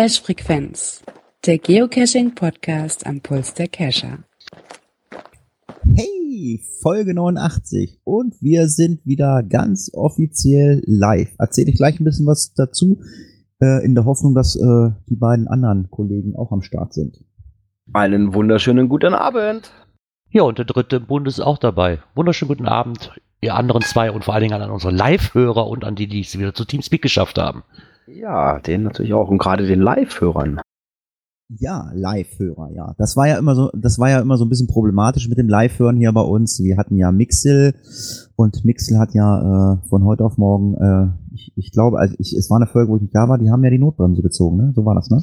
Cache Frequenz, der Geocaching Podcast am Puls der Cacher. Hey, Folge 89 und wir sind wieder ganz offiziell live. Erzähle ich gleich ein bisschen was dazu, äh, in der Hoffnung, dass äh, die beiden anderen Kollegen auch am Start sind. Einen wunderschönen guten Abend. Ja, und der dritte im Bund ist auch dabei. Wunderschönen guten Abend, ihr anderen zwei und vor allen Dingen an unsere Live-Hörer und an die, die es wieder zu Teamspeak geschafft haben. Ja, den natürlich auch und gerade den Live-Hörern. Ja, Live-Hörer, ja. Das war ja immer so, das war ja immer so ein bisschen problematisch mit dem Live-Hören hier bei uns. Wir hatten ja Mixel und Mixel hat ja äh, von heute auf morgen, äh, ich, ich glaube, also ich, es war eine Folge, wo ich nicht da war, die haben ja die Notbremse gezogen, ne? So war das, ne?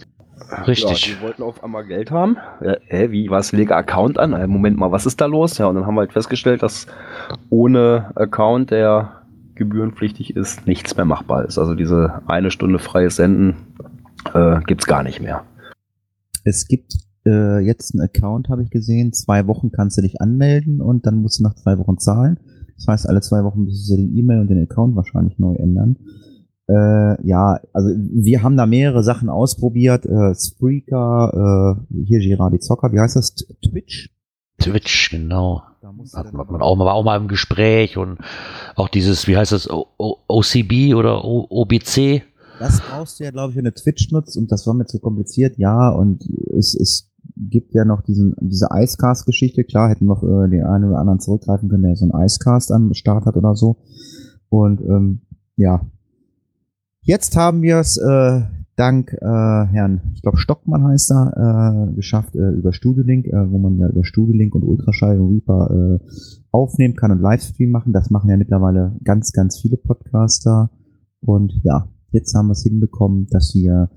Richtig. Ja, die wollten auf einmal Geld haben. Äh, hä, wie, was, lege Account an? Äh, Moment mal, was ist da los? Ja, und dann haben wir halt festgestellt, dass ohne Account, der gebührenpflichtig ist, nichts mehr machbar ist. Also diese eine Stunde freies Senden äh, gibt's gar nicht mehr. Es gibt äh, jetzt einen Account, habe ich gesehen. Zwei Wochen kannst du dich anmelden und dann musst du nach zwei Wochen zahlen. Das heißt, alle zwei Wochen müssen sie den E-Mail und den Account wahrscheinlich neu ändern. Äh, ja, also wir haben da mehrere Sachen ausprobiert. Äh, Spreaker, äh, hier Girardi Zocker, wie heißt das? Twitch? Twitch, genau. Da Hat man auch, war auch mal im Gespräch und auch dieses, wie heißt das, o o OCB oder o OBC? Das brauchst du ja, glaube ich, wenn du Twitch nutzt und das war mir zu kompliziert, ja, und es, es gibt ja noch diesen, diese Icecast-Geschichte, klar, hätten noch äh, den einen oder anderen zurückgreifen können, der so einen Icecast am Start hat oder so. Und ähm, ja. Jetzt haben wir es äh, dank äh, Herrn, ich glaube Stockmann heißt er, äh, geschafft, äh, über Studiolink, äh, wo man ja über Studiolink und Ultraschall und Reaper äh, aufnehmen kann und Livestream machen. Das machen ja mittlerweile ganz, ganz viele Podcaster. Und ja, jetzt haben wir es hinbekommen, dass wir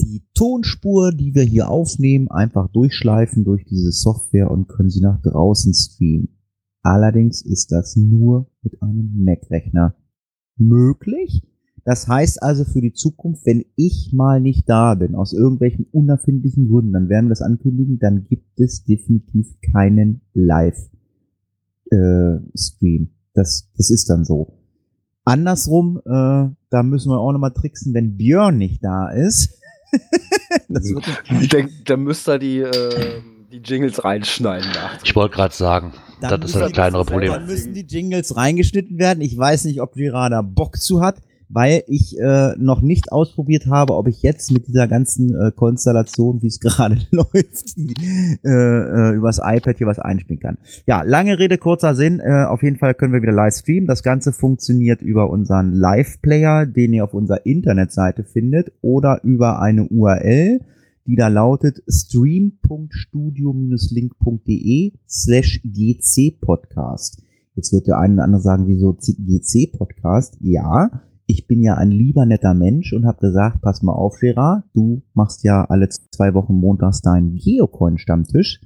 die Tonspur, die wir hier aufnehmen, einfach durchschleifen durch diese Software und können sie nach draußen streamen. Allerdings ist das nur mit einem Mac-Rechner möglich. Das heißt also für die Zukunft, wenn ich mal nicht da bin, aus irgendwelchen unerfindlichen Gründen, dann werden wir das ankündigen, dann gibt es definitiv keinen Live-Stream. das, das ist dann so. Andersrum, äh, da müssen wir auch nochmal tricksen, wenn Björn nicht da ist. Ich denke, da müsst ihr die, äh, die Jingles reinschneiden. nach. Ich wollte gerade sagen, Dann das ist das kleinere Problem. Dann müssen die Jingles reingeschnitten werden. Ich weiß nicht, ob Girada Bock zu hat, weil ich äh, noch nicht ausprobiert habe, ob ich jetzt mit dieser ganzen äh, Konstellation, wie es gerade läuft, äh, äh, übers iPad hier was einspielen kann. Ja, lange Rede, kurzer Sinn. Äh, auf jeden Fall können wir wieder live streamen. Das Ganze funktioniert über unseren Live-Player, den ihr auf unserer Internetseite findet, oder über eine URL, die da lautet stream.studio-link.de slash gc-podcast. Jetzt wird der eine oder andere sagen, wieso GC-Podcast? Ja, ich bin ja ein lieber netter Mensch und habe gesagt, pass mal auf, Gerard, du machst ja alle zwei Wochen montags deinen Geocoin-Stammtisch.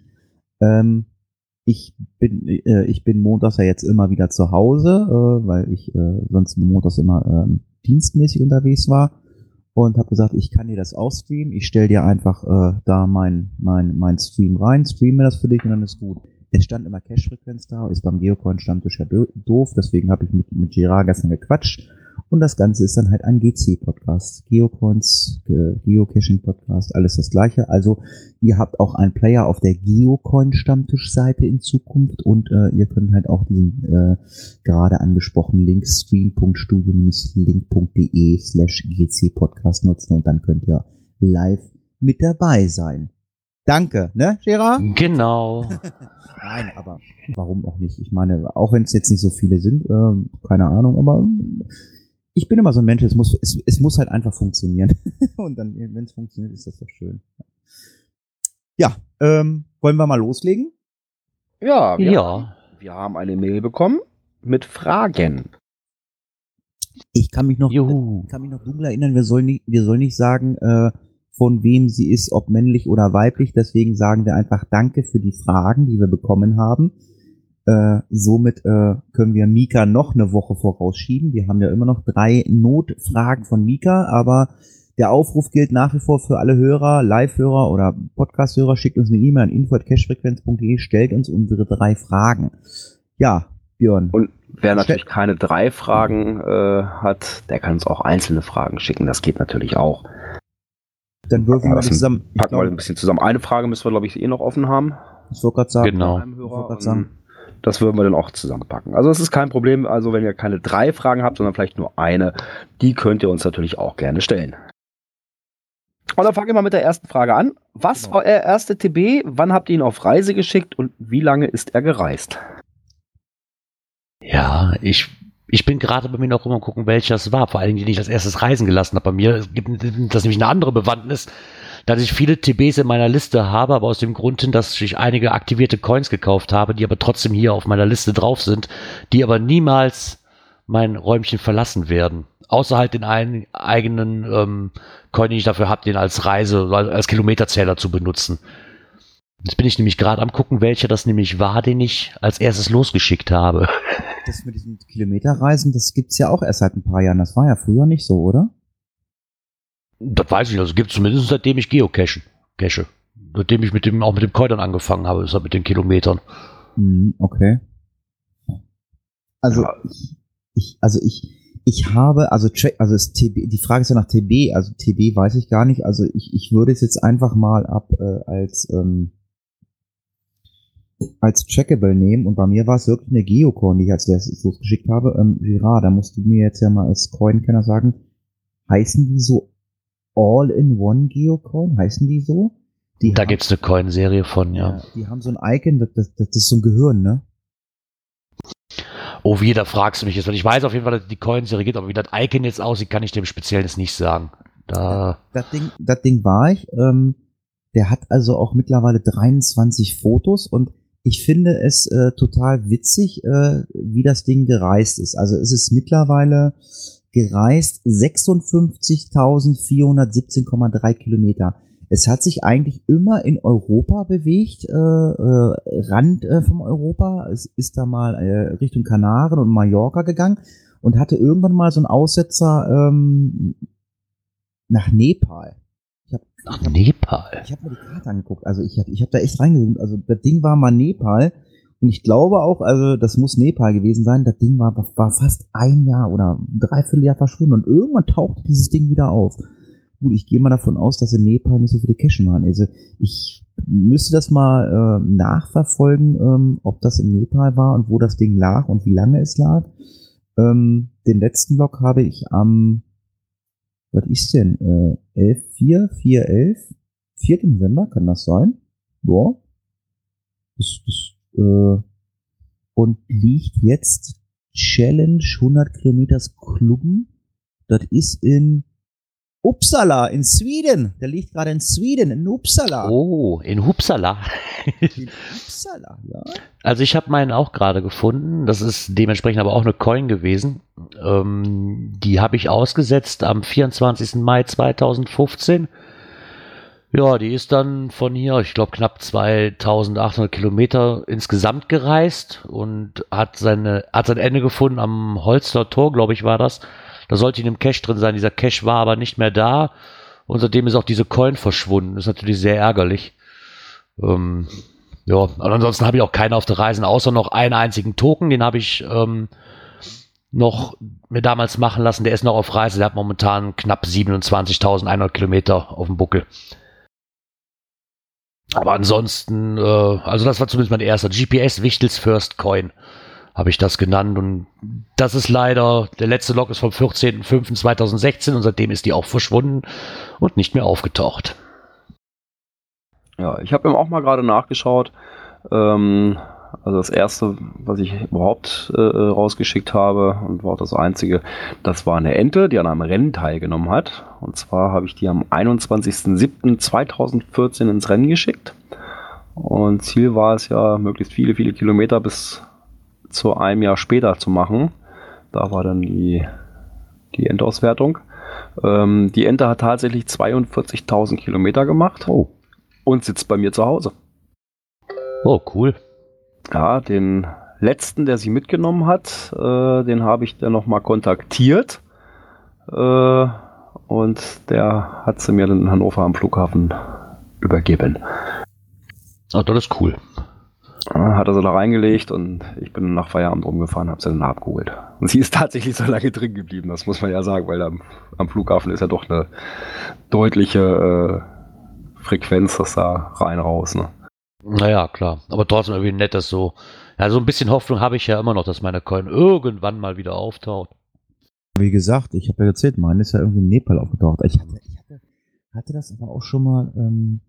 Ähm, ich bin, äh, ich bin montags ja jetzt immer wieder zu Hause, äh, weil ich äh, sonst montags immer ähm, dienstmäßig unterwegs war und habe gesagt, ich kann dir das auch streamen. Ich stell dir einfach äh, da mein, mein, mein Stream rein, streame das für dich und dann ist gut. Es stand immer Cache-Frequenz da, ist beim Geocoin-Stammtisch ja do- doof, deswegen habe ich mit, mit Gerard gestern gequatscht. Und das Ganze ist dann halt ein GC-Podcast. Geocoins, Ge Geocaching-Podcast, alles das gleiche. Also ihr habt auch einen Player auf der Geocoin-Stammtisch-Seite in Zukunft und äh, ihr könnt halt auch diesen äh, gerade angesprochenen Link stream.studio-link.de slash GC-Podcast nutzen und dann könnt ihr live mit dabei sein. Danke, ne, Gerard? Genau. Nein, aber warum auch nicht? Ich meine, auch wenn es jetzt nicht so viele sind, ähm, keine Ahnung, aber ich bin immer so ein Mensch, es muss, es, es muss halt einfach funktionieren. Und dann, wenn es funktioniert, ist das doch schön. Ja, ähm, wollen wir mal loslegen? Ja, wir, Ja. wir haben eine Mail bekommen mit Fragen. Ich kann mich noch, Juhu. ich kann mich noch dunkel erinnern, wir sollen nicht, wir sollen nicht sagen, äh, von wem sie ist, ob männlich oder weiblich. Deswegen sagen wir einfach Danke für die Fragen, die wir bekommen haben. Äh, somit äh, können wir Mika noch eine Woche vorausschieben. Wir haben ja immer noch drei Notfragen von Mika, aber der Aufruf gilt nach wie vor für alle Hörer, Live-Hörer oder Podcast-Hörer. Schickt uns eine E-Mail an info.cashfrequenz.de, stellt uns unsere drei Fragen. Ja, Björn. Und wer natürlich keine drei Fragen äh, hat, der kann uns auch einzelne Fragen schicken. Das geht natürlich auch. Dann würfeln wir zusammen. Packen wir ein bisschen zusammen. Eine Frage müssen wir, glaube ich, eh noch offen haben. ich wollte gerade sagen, Genau. Das würden wir dann auch zusammenpacken. Also es ist kein Problem, also wenn ihr keine drei Fragen habt, sondern vielleicht nur eine, die könnt ihr uns natürlich auch gerne stellen. Und dann fangen wir mal mit der ersten Frage an. Was Genau. war euer erste TB? Wann habt ihr ihn auf Reise geschickt und wie lange ist er gereist? Ja, ich, ich bin gerade bei mir noch rum und gucken, welcher es war. Vor allen Dingen, den ich als erstes reisen gelassen habe. Bei mir gibt das nämlich eine andere Bewandtnis, dass ich viele TBs in meiner Liste habe, aber aus dem Grund hin, dass ich einige aktivierte Coins gekauft habe, die aber trotzdem hier auf meiner Liste drauf sind, die aber niemals mein Räumchen verlassen werden. Außer halt den einen eigenen ähm, Coin, den ich dafür habe, den als Reise, als Kilometerzähler zu benutzen. Jetzt bin ich nämlich gerade am gucken, welcher das nämlich war, den ich als erstes losgeschickt habe. das mit diesen Kilometerreisen, das gibt's ja auch erst seit ein paar Jahren. Das war ja früher nicht so, oder? Das weiß ich nicht. Also gibt es zumindest seitdem ich geocache. Cache. Seitdem ich mit dem, auch mit dem Coinern angefangen habe, ist das mit den Kilometern. Mhm, okay. Also Ja. ich, ich, also ich, ich habe, also Track, also TB, die Frage ist ja nach TB, also TB weiß ich gar nicht. Also ich, ich würde es jetzt einfach mal ab äh, als ähm, als Trackable nehmen und bei mir war es wirklich eine Geocoin, die ich als erstes losgeschickt habe. Ähm, Girard, da musst du mir jetzt ja mal als Coin-Kenner sagen, heißen die so All-in-One Geocoin? Heißen die so? Die da gibt es eine Coin-Serie von, ja. ja, die haben so ein Icon, das, das, das ist so ein Gehirn, ne? Oh, wie, da fragst du mich jetzt. Weil ich weiß auf jeden Fall, dass es die Coin-Serie gibt, aber wie das Icon jetzt aussieht, kann ich dem Speziellen jetzt nicht sagen. Da, Das Ding, das Ding war ich. Ähm, der hat also auch mittlerweile 23 Fotos und ich finde es äh, total witzig, äh, wie das Ding gereist ist. Also es ist mittlerweile gereist 56.417,3 Kilometer. Es hat sich eigentlich immer in Europa bewegt, äh, äh, Rand äh, vom Europa. Es ist da mal äh, Richtung Kanaren und Mallorca gegangen und hatte irgendwann mal so einen Aussetzer ähm, nach Nepal. Ich habe nach Nepal. ich hab mir die Karte angeguckt. Also ich habe ich hab da echt reingezoomt. Also das Ding war mal Nepal. Und ich glaube auch, also das muss Nepal gewesen sein. Das Ding war, war fast ein Jahr oder ein Dreivierteljahr verschwunden. Und irgendwann tauchte dieses Ding wieder auf. Gut, ich gehe mal davon aus, dass in Nepal nicht so viele Cachen waren. Also ich müsste das mal äh, nachverfolgen, ähm, ob das in Nepal war und wo das Ding lag und wie lange es lag. Ähm, den letzten Log habe ich am, was ist denn, äh, 11, 4, 4, 11, 4. November, kann das sein? Ja. Das, das, äh, und liegt jetzt Challenge 100 Kilometers Klubben. Das ist in Uppsala, in Schweden. Der liegt gerade in Schweden, in Uppsala. Oh, in Hupsala. In Uppsala, ja. Also ich habe meinen auch gerade gefunden. Das ist dementsprechend aber auch eine Coin gewesen. Ähm, die habe ich ausgesetzt am 24. Mai 2015. Ja, die ist dann von hier, ich glaube, knapp 2800 Kilometer insgesamt gereist und hat seine, hat sein Ende gefunden am Holster Tor, glaube ich, war das. Da sollte in einem Cache drin sein. Dieser Cache war aber nicht mehr da. Und seitdem ist auch diese Coin verschwunden. ist natürlich sehr ärgerlich. Ähm, ja, und ansonsten habe ich auch keine auf der Reisen, außer noch einen einzigen Token, den habe ich ähm, noch mir damals machen lassen. Der ist noch auf Reise, der hat momentan knapp 27.100 Kilometer auf dem Buckel. Aber ansonsten, äh, also das war zumindest mein erster GPS Wichtels First Coin, habe ich das genannt. Und das ist leider, der letzte Log ist vom 14.05.2016 und seitdem ist die auch verschwunden und nicht mehr aufgetaucht. Ja, ich habe ihm auch mal gerade nachgeschaut. Ähm, also das erste, was ich überhaupt äh, rausgeschickt habe und war auch das einzige, das war eine Ente, die an einem Rennen teilgenommen hat. Und zwar habe ich die am 21.07.2014 ins Rennen geschickt. Und Ziel war es ja, möglichst viele, viele Kilometer bis zu einem Jahr später zu machen. Da war dann die, die Endauswertung. Ähm, die Ente hat tatsächlich 42.000 Kilometer gemacht Oh. und sitzt bei mir zu Hause. Oh, cool. Ja, den letzten, der sie mitgenommen hat, äh, den habe ich dann nochmal kontaktiert. Äh, und der hat sie mir dann in Hannover am Flughafen übergeben. Oh, das ist cool. Hat er sie da reingelegt und ich bin nach Feierabend rumgefahren, habe sie dann abgeholt. Und sie ist tatsächlich so lange drin geblieben, das muss man ja sagen, weil am, am Flughafen ist ja doch eine deutliche äh, Frequenz, das da rein raus. Ne? Naja, klar. Aber trotzdem irgendwie nett, dass so. Ja, so ein bisschen Hoffnung habe ich ja immer noch, dass meine Coin irgendwann mal wieder auftaucht. Wie gesagt, ich habe ja erzählt, meine ist ja irgendwie in Nepal aufgetaucht. Ich hatte, ich hatte, hatte das aber auch schon mal, ähm,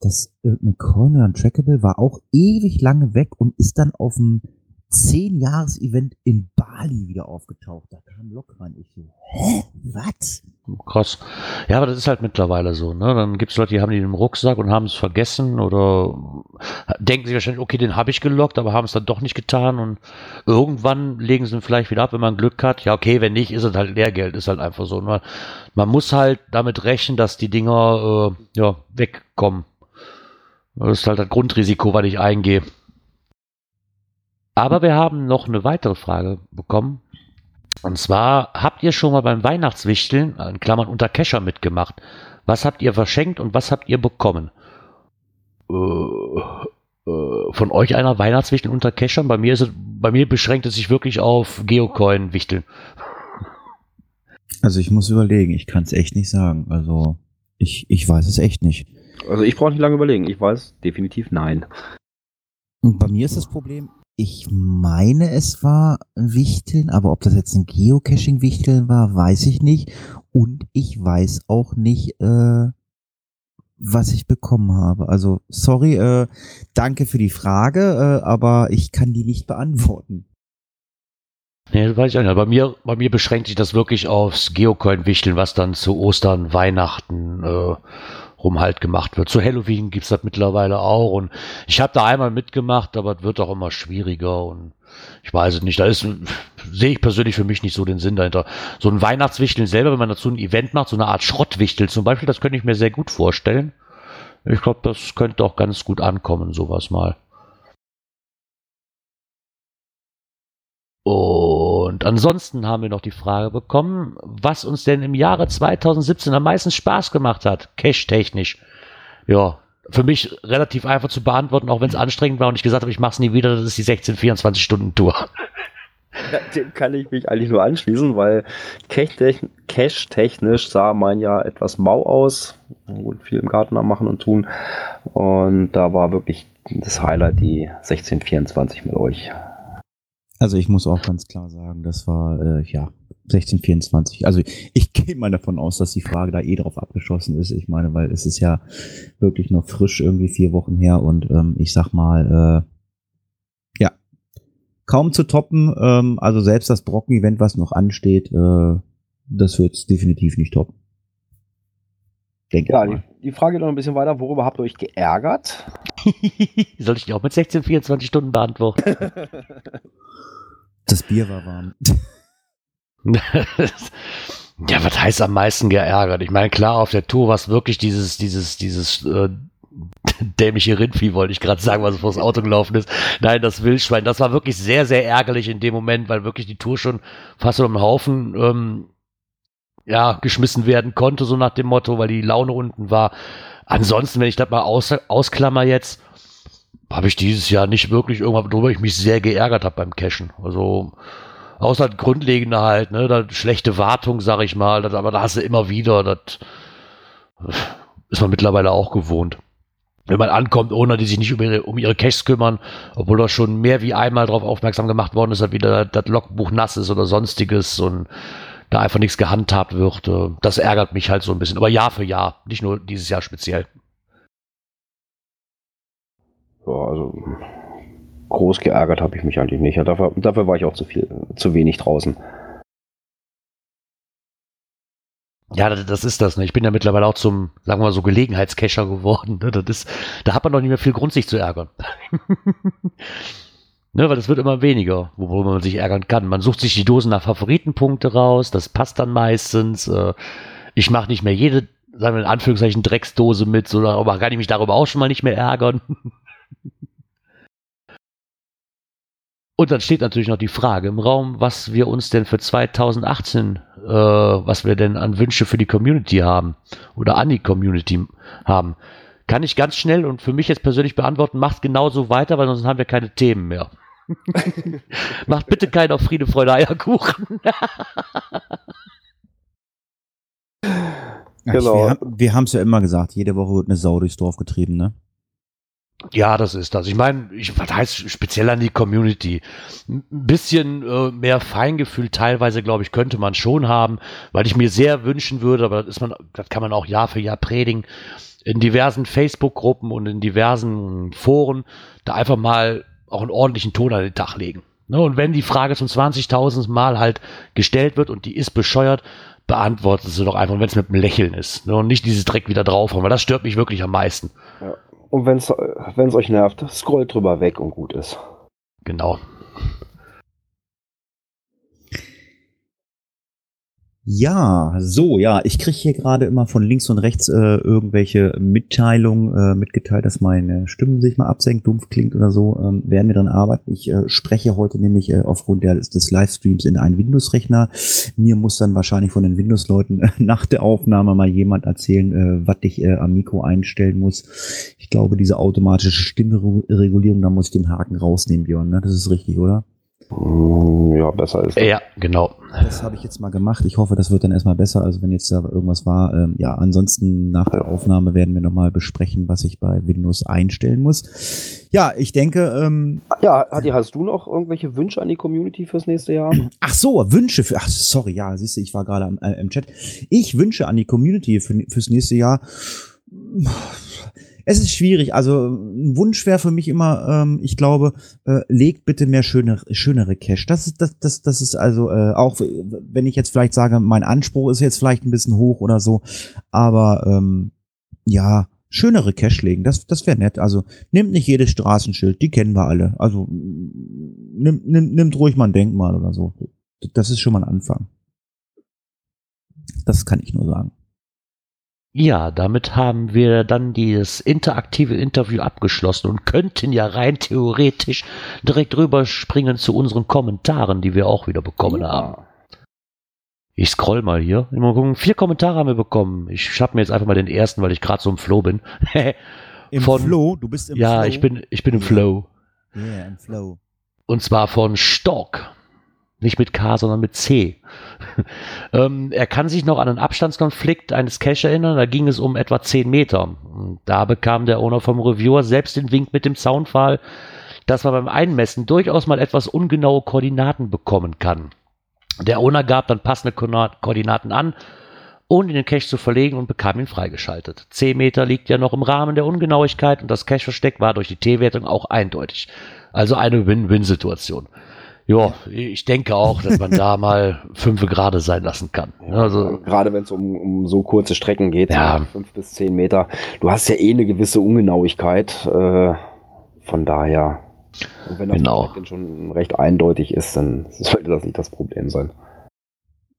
das irgendeine Coin oder ein Trackable war auch ewig lange weg und ist dann auf dem 10-Jahres-Event in Bali wieder aufgetaucht. Da kam Lok rein. Ich so, hä? Was? Krass. Ja, aber das ist halt mittlerweile so. Ne? Dann gibt es Leute, die haben die im Rucksack und haben es vergessen oder denken sich wahrscheinlich, okay, den habe ich gelockt, aber haben es dann doch nicht getan und irgendwann legen sie ihn vielleicht wieder ab, wenn man Glück hat. Ja, okay, wenn nicht, ist es halt Lehrgeld, ist halt einfach so. Man, man muss halt damit rechnen, dass die Dinger äh, ja, wegkommen. Das ist halt das Grundrisiko, was ich eingehe. Aber wir haben noch eine weitere Frage bekommen. Und zwar, habt ihr schon mal beim Weihnachtswichteln, in Klammern unter Kescher, mitgemacht? Was habt ihr verschenkt und was habt ihr bekommen? Äh, äh, von euch einer Weihnachtswichteln unter Keschern? Bei mir, ist es, bei mir beschränkt es sich wirklich auf Geocoin-Wichteln. Also ich muss überlegen, ich kann es echt nicht sagen. Also ich, ich weiß es echt nicht. Also ich brauche nicht lange überlegen. Ich weiß definitiv nein. Und bei mir ist das Problem, ich meine, es war Wichteln, aber ob das jetzt ein Geocaching-Wichteln war, weiß ich nicht. Und ich weiß auch nicht, äh, was ich bekommen habe. Also, sorry, äh, danke für die Frage, äh, aber ich kann die nicht beantworten. Nee, das weiß ich auch nicht. Bei mir, bei mir beschränkt sich das wirklich aufs Geocoin-Wichteln, was dann zu Ostern, Weihnachten äh, rum halt gemacht wird. Zu Halloween gibt's das mittlerweile auch. Und ich habe da einmal mitgemacht, aber es wird auch immer schwieriger und ich weiß es nicht. Da ist, sehe ich persönlich für mich nicht so den Sinn dahinter. So ein Weihnachtswichteln selber, wenn man dazu ein Event macht, so eine Art Schrottwichtel zum Beispiel, das könnte ich mir sehr gut vorstellen. Ich glaube, das könnte auch ganz gut ankommen, sowas mal. Und ansonsten haben wir noch die Frage bekommen, was uns denn im Jahre 2017 am meisten Spaß gemacht hat, cash-technisch. Ja, für mich relativ einfach zu beantworten, auch wenn es anstrengend war und ich gesagt habe, ich mache es nie wieder, das ist die 16-24-Stunden-Tour. Ja, dem kann ich mich eigentlich nur anschließen, weil cash-technisch sah mein Jahr etwas mau aus. Gut, viel im Garten am Machen und Tun. Und da war wirklich das Highlight die 1624 mit euch. Also ich muss auch ganz klar sagen, das war äh, ja 1624. Also ich gehe mal davon aus, dass die Frage da eh drauf abgeschossen ist. Ich meine, weil es ist ja wirklich noch frisch irgendwie vier Wochen her und ähm, ich sag mal, äh, ja, kaum zu toppen. Ähm, also selbst das Brocken-Event, was noch ansteht, äh, das wird definitiv nicht toppen. Denke ja, die, die, Frage geht noch ein bisschen weiter. Worüber habt ihr euch geärgert? Soll ich die auch mit 16, 24 Stunden beantworten? Das Bier war warm. ja, was heißt am meisten geärgert? Ich meine, klar, auf der Tour war es wirklich dieses, dieses, dieses äh, dämliche Rindvieh, wollte ich gerade sagen, was vor das Auto gelaufen ist. Nein, das Wildschwein, das war wirklich sehr, sehr ärgerlich in dem Moment, weil wirklich die Tour schon fast um den Haufen ähm, ja, geschmissen werden konnte, so nach dem Motto, weil die Laune unten war. Ansonsten, wenn ich das mal aus, ausklammer jetzt, habe ich dieses Jahr nicht wirklich irgendwas, worüber ich mich sehr geärgert habe beim Cashen. Also außer Grundlegende halt, ne, das schlechte Wartung, sag ich mal, das, aber da hast du immer wieder, das ist man mittlerweile auch gewohnt. Wenn man ankommt, ohne die sich nicht um ihre, um ihre Caches kümmern, obwohl da schon mehr wie einmal darauf aufmerksam gemacht worden ist, dass wieder das Logbuch nass ist oder sonstiges und da einfach nichts gehandhabt wird. Äh, das ärgert mich halt so ein bisschen. Aber Jahr für Jahr, nicht nur dieses Jahr speziell. Ja, also groß geärgert habe ich mich eigentlich nicht. Ja, dafür, dafür war ich auch zu viel, zu wenig draußen. Ja, das, ist das. Ne? Ich bin ja mittlerweile auch zum, sagen wir mal so, Gelegenheitscacher geworden. Ne? Das ist, da hat man doch nicht mehr viel Grund, sich zu ärgern. ne, weil das wird immer weniger, worüber man sich ärgern kann. Man sucht sich die Dosen nach Favoritenpunkte raus, das passt dann meistens. Äh, ich mache nicht mehr jede, sagen wir in Anführungszeichen, Drecksdose mit, so, aber kann ich mich darüber auch schon mal nicht mehr ärgern. Und dann steht natürlich noch die Frage im Raum, was wir uns denn für 2018, äh, was wir denn an Wünsche für die Community haben oder an die Community haben. kann ich ganz schnell und für mich jetzt persönlich beantworten, macht genauso weiter, weil sonst haben wir keine Themen mehr. macht bitte keinen auf Friede, Freude, Eierkuchen. genau. Ich, wir haben es ja immer gesagt, jede Woche wird eine Sau durchs Dorf getrieben, ne? Ja, das ist das. Ich meine, ich, was heißt speziell an die Community? Ein bisschen äh, mehr Feingefühl teilweise, glaube ich, könnte man schon haben, weil ich mir sehr wünschen würde, aber das, ist man, das kann man auch Jahr für Jahr predigen, in diversen Facebook-Gruppen und in diversen Foren da einfach mal auch einen ordentlichen Ton an den Tag legen. Ne? Und wenn die Frage zum 20.000 Mal halt gestellt wird und die ist bescheuert, beantwortet sie doch einfach, wenn es mit einem Lächeln ist. Ne? Und nicht dieses Dreck wieder drauf haben, weil das stört mich wirklich am meisten. Ja. Und wenn es euch nervt, scrollt drüber weg und gut ist. Genau. Ja, so, ja, ich kriege hier gerade immer von links und rechts äh, irgendwelche Mitteilungen äh, mitgeteilt, dass meine Stimme sich mal absenkt, dumpf klingt oder so. Ähm, werden wir dann arbeiten. Ich äh, spreche heute nämlich äh, aufgrund der, des Livestreams in einen Windows-Rechner. Mir muss dann wahrscheinlich von den Windows-Leuten äh, nach der Aufnahme mal jemand erzählen, äh, was ich äh, am Mikro einstellen muss. Ich glaube, diese automatische Stimmregulierung, da muss ich den Haken rausnehmen, Björn. Ne? Das ist richtig, oder? Mm, ja, besser ist. Das. Ja, genau. Das habe ich jetzt mal gemacht. Ich hoffe, das wird dann erstmal besser. Also wenn jetzt da irgendwas war, ähm, ja, ansonsten nach der Aufnahme werden wir nochmal besprechen, was ich bei Windows einstellen muss. Ja, ich denke. Ähm, ja, Adi, hast du noch irgendwelche Wünsche an die Community fürs nächste Jahr? Ach so, Wünsche für. Ach, sorry, ja, siehst du, ich war gerade äh, im Chat. Ich wünsche an die Community für, fürs nächste Jahr es ist schwierig. Also ein Wunsch wäre für mich immer, ähm, ich glaube, äh, legt bitte mehr schöne, schönere Cash. Das ist, das, das, das ist also äh, auch, wenn ich jetzt vielleicht sage, mein Anspruch ist jetzt vielleicht ein bisschen hoch oder so, aber ähm, ja, schönere Cash legen, das, das wäre nett. Also nimmt nicht jedes Straßenschild, die kennen wir alle. Also nimmt, nimmt, nimmt ruhig mal ein Denkmal oder so. Das ist schon mal ein Anfang. Das kann ich nur sagen. Ja, damit haben wir dann dieses interaktive Interview abgeschlossen und könnten ja rein theoretisch direkt rüberspringen zu unseren Kommentaren, die wir auch wieder bekommen ja. haben. Ich scroll mal hier. Mal gucken. Vier Kommentare haben wir bekommen. Ich schnapp mir jetzt einfach mal den ersten, weil ich gerade so im Flow bin. Im von, Flow? Du bist im ja, Flow? Ja, ich bin, ich bin im Flow. Ja, yeah, im Flow. Und zwar von Stock. Nicht mit K, sondern mit C. ähm, er kann sich noch an einen Abstandskonflikt eines Cache erinnern, da ging es um etwa 10 Meter. Da bekam der Owner vom Reviewer selbst den Wink mit dem Zaunpfahl, dass man beim Einmessen durchaus mal etwas ungenaue Koordinaten bekommen kann. Der Owner gab dann passende Koordinaten an, ohne den Cache zu verlegen und bekam ihn freigeschaltet. 10 Meter liegt ja noch im Rahmen der Ungenauigkeit und das Cache-Versteck war durch die T-Wertung auch eindeutig. Also eine Win-Win-Situation. Ja, ich denke auch, dass man da mal fünf gerade sein lassen kann. Also, Gerade wenn es um, um so kurze Strecken geht, ja. fünf bis zehn Meter. Du hast ja eh eine gewisse Ungenauigkeit. Äh, von daher, und wenn das genau. schon recht eindeutig ist, dann sollte das nicht das Problem sein.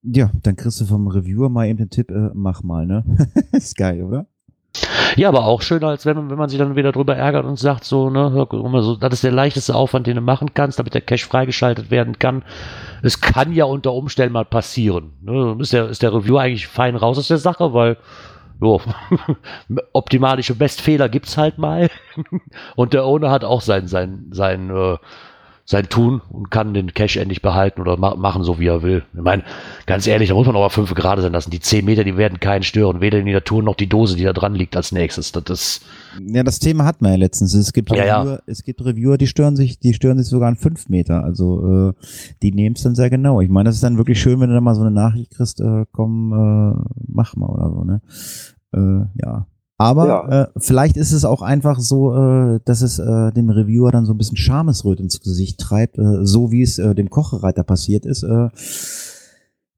Ja, dann kriegst du vom Reviewer mal eben den Tipp, äh, mach mal, ne? ist geil, oder? Ja, aber auch schöner, als wenn man, wenn man sich dann wieder drüber ärgert und sagt, so, ne, so, das ist der leichteste Aufwand, den du machen kannst, damit der Cache freigeschaltet werden kann. Es kann ja unter Umständen mal passieren. Ne? Ist, der, ist der Review eigentlich fein raus aus der Sache, weil jo, optimalische Bestfehler gibt's halt mal. und der Owner hat auch sein, sein, sein, äh, sein Tun und kann den Cash endlich behalten oder ma machen, so wie er will. Ich meine, ganz ehrlich, da muss man aber fünf gerade sein lassen. Die zehn Meter, die werden keinen stören. Weder die Natur noch die Dose, die da dran liegt als nächstes. Das ist ja, das Thema hatten wir ja letztens. Es gibt Reviewer, ja, ja. es gibt Reviewer, die stören sich, die stören sich sogar an fünf Meter. Also äh, die nehmen es dann sehr genau. Ich meine, das ist dann wirklich schön, wenn du dann mal so eine Nachricht kriegst, äh, komm, äh, mach mal oder so, ne? Äh, ja. Aber ja. äh, vielleicht ist es auch einfach so, äh, dass es äh, dem Reviewer dann so ein bisschen Schamesröt ins Gesicht treibt, äh, so wie es äh, dem Kochereiter passiert ist. Äh,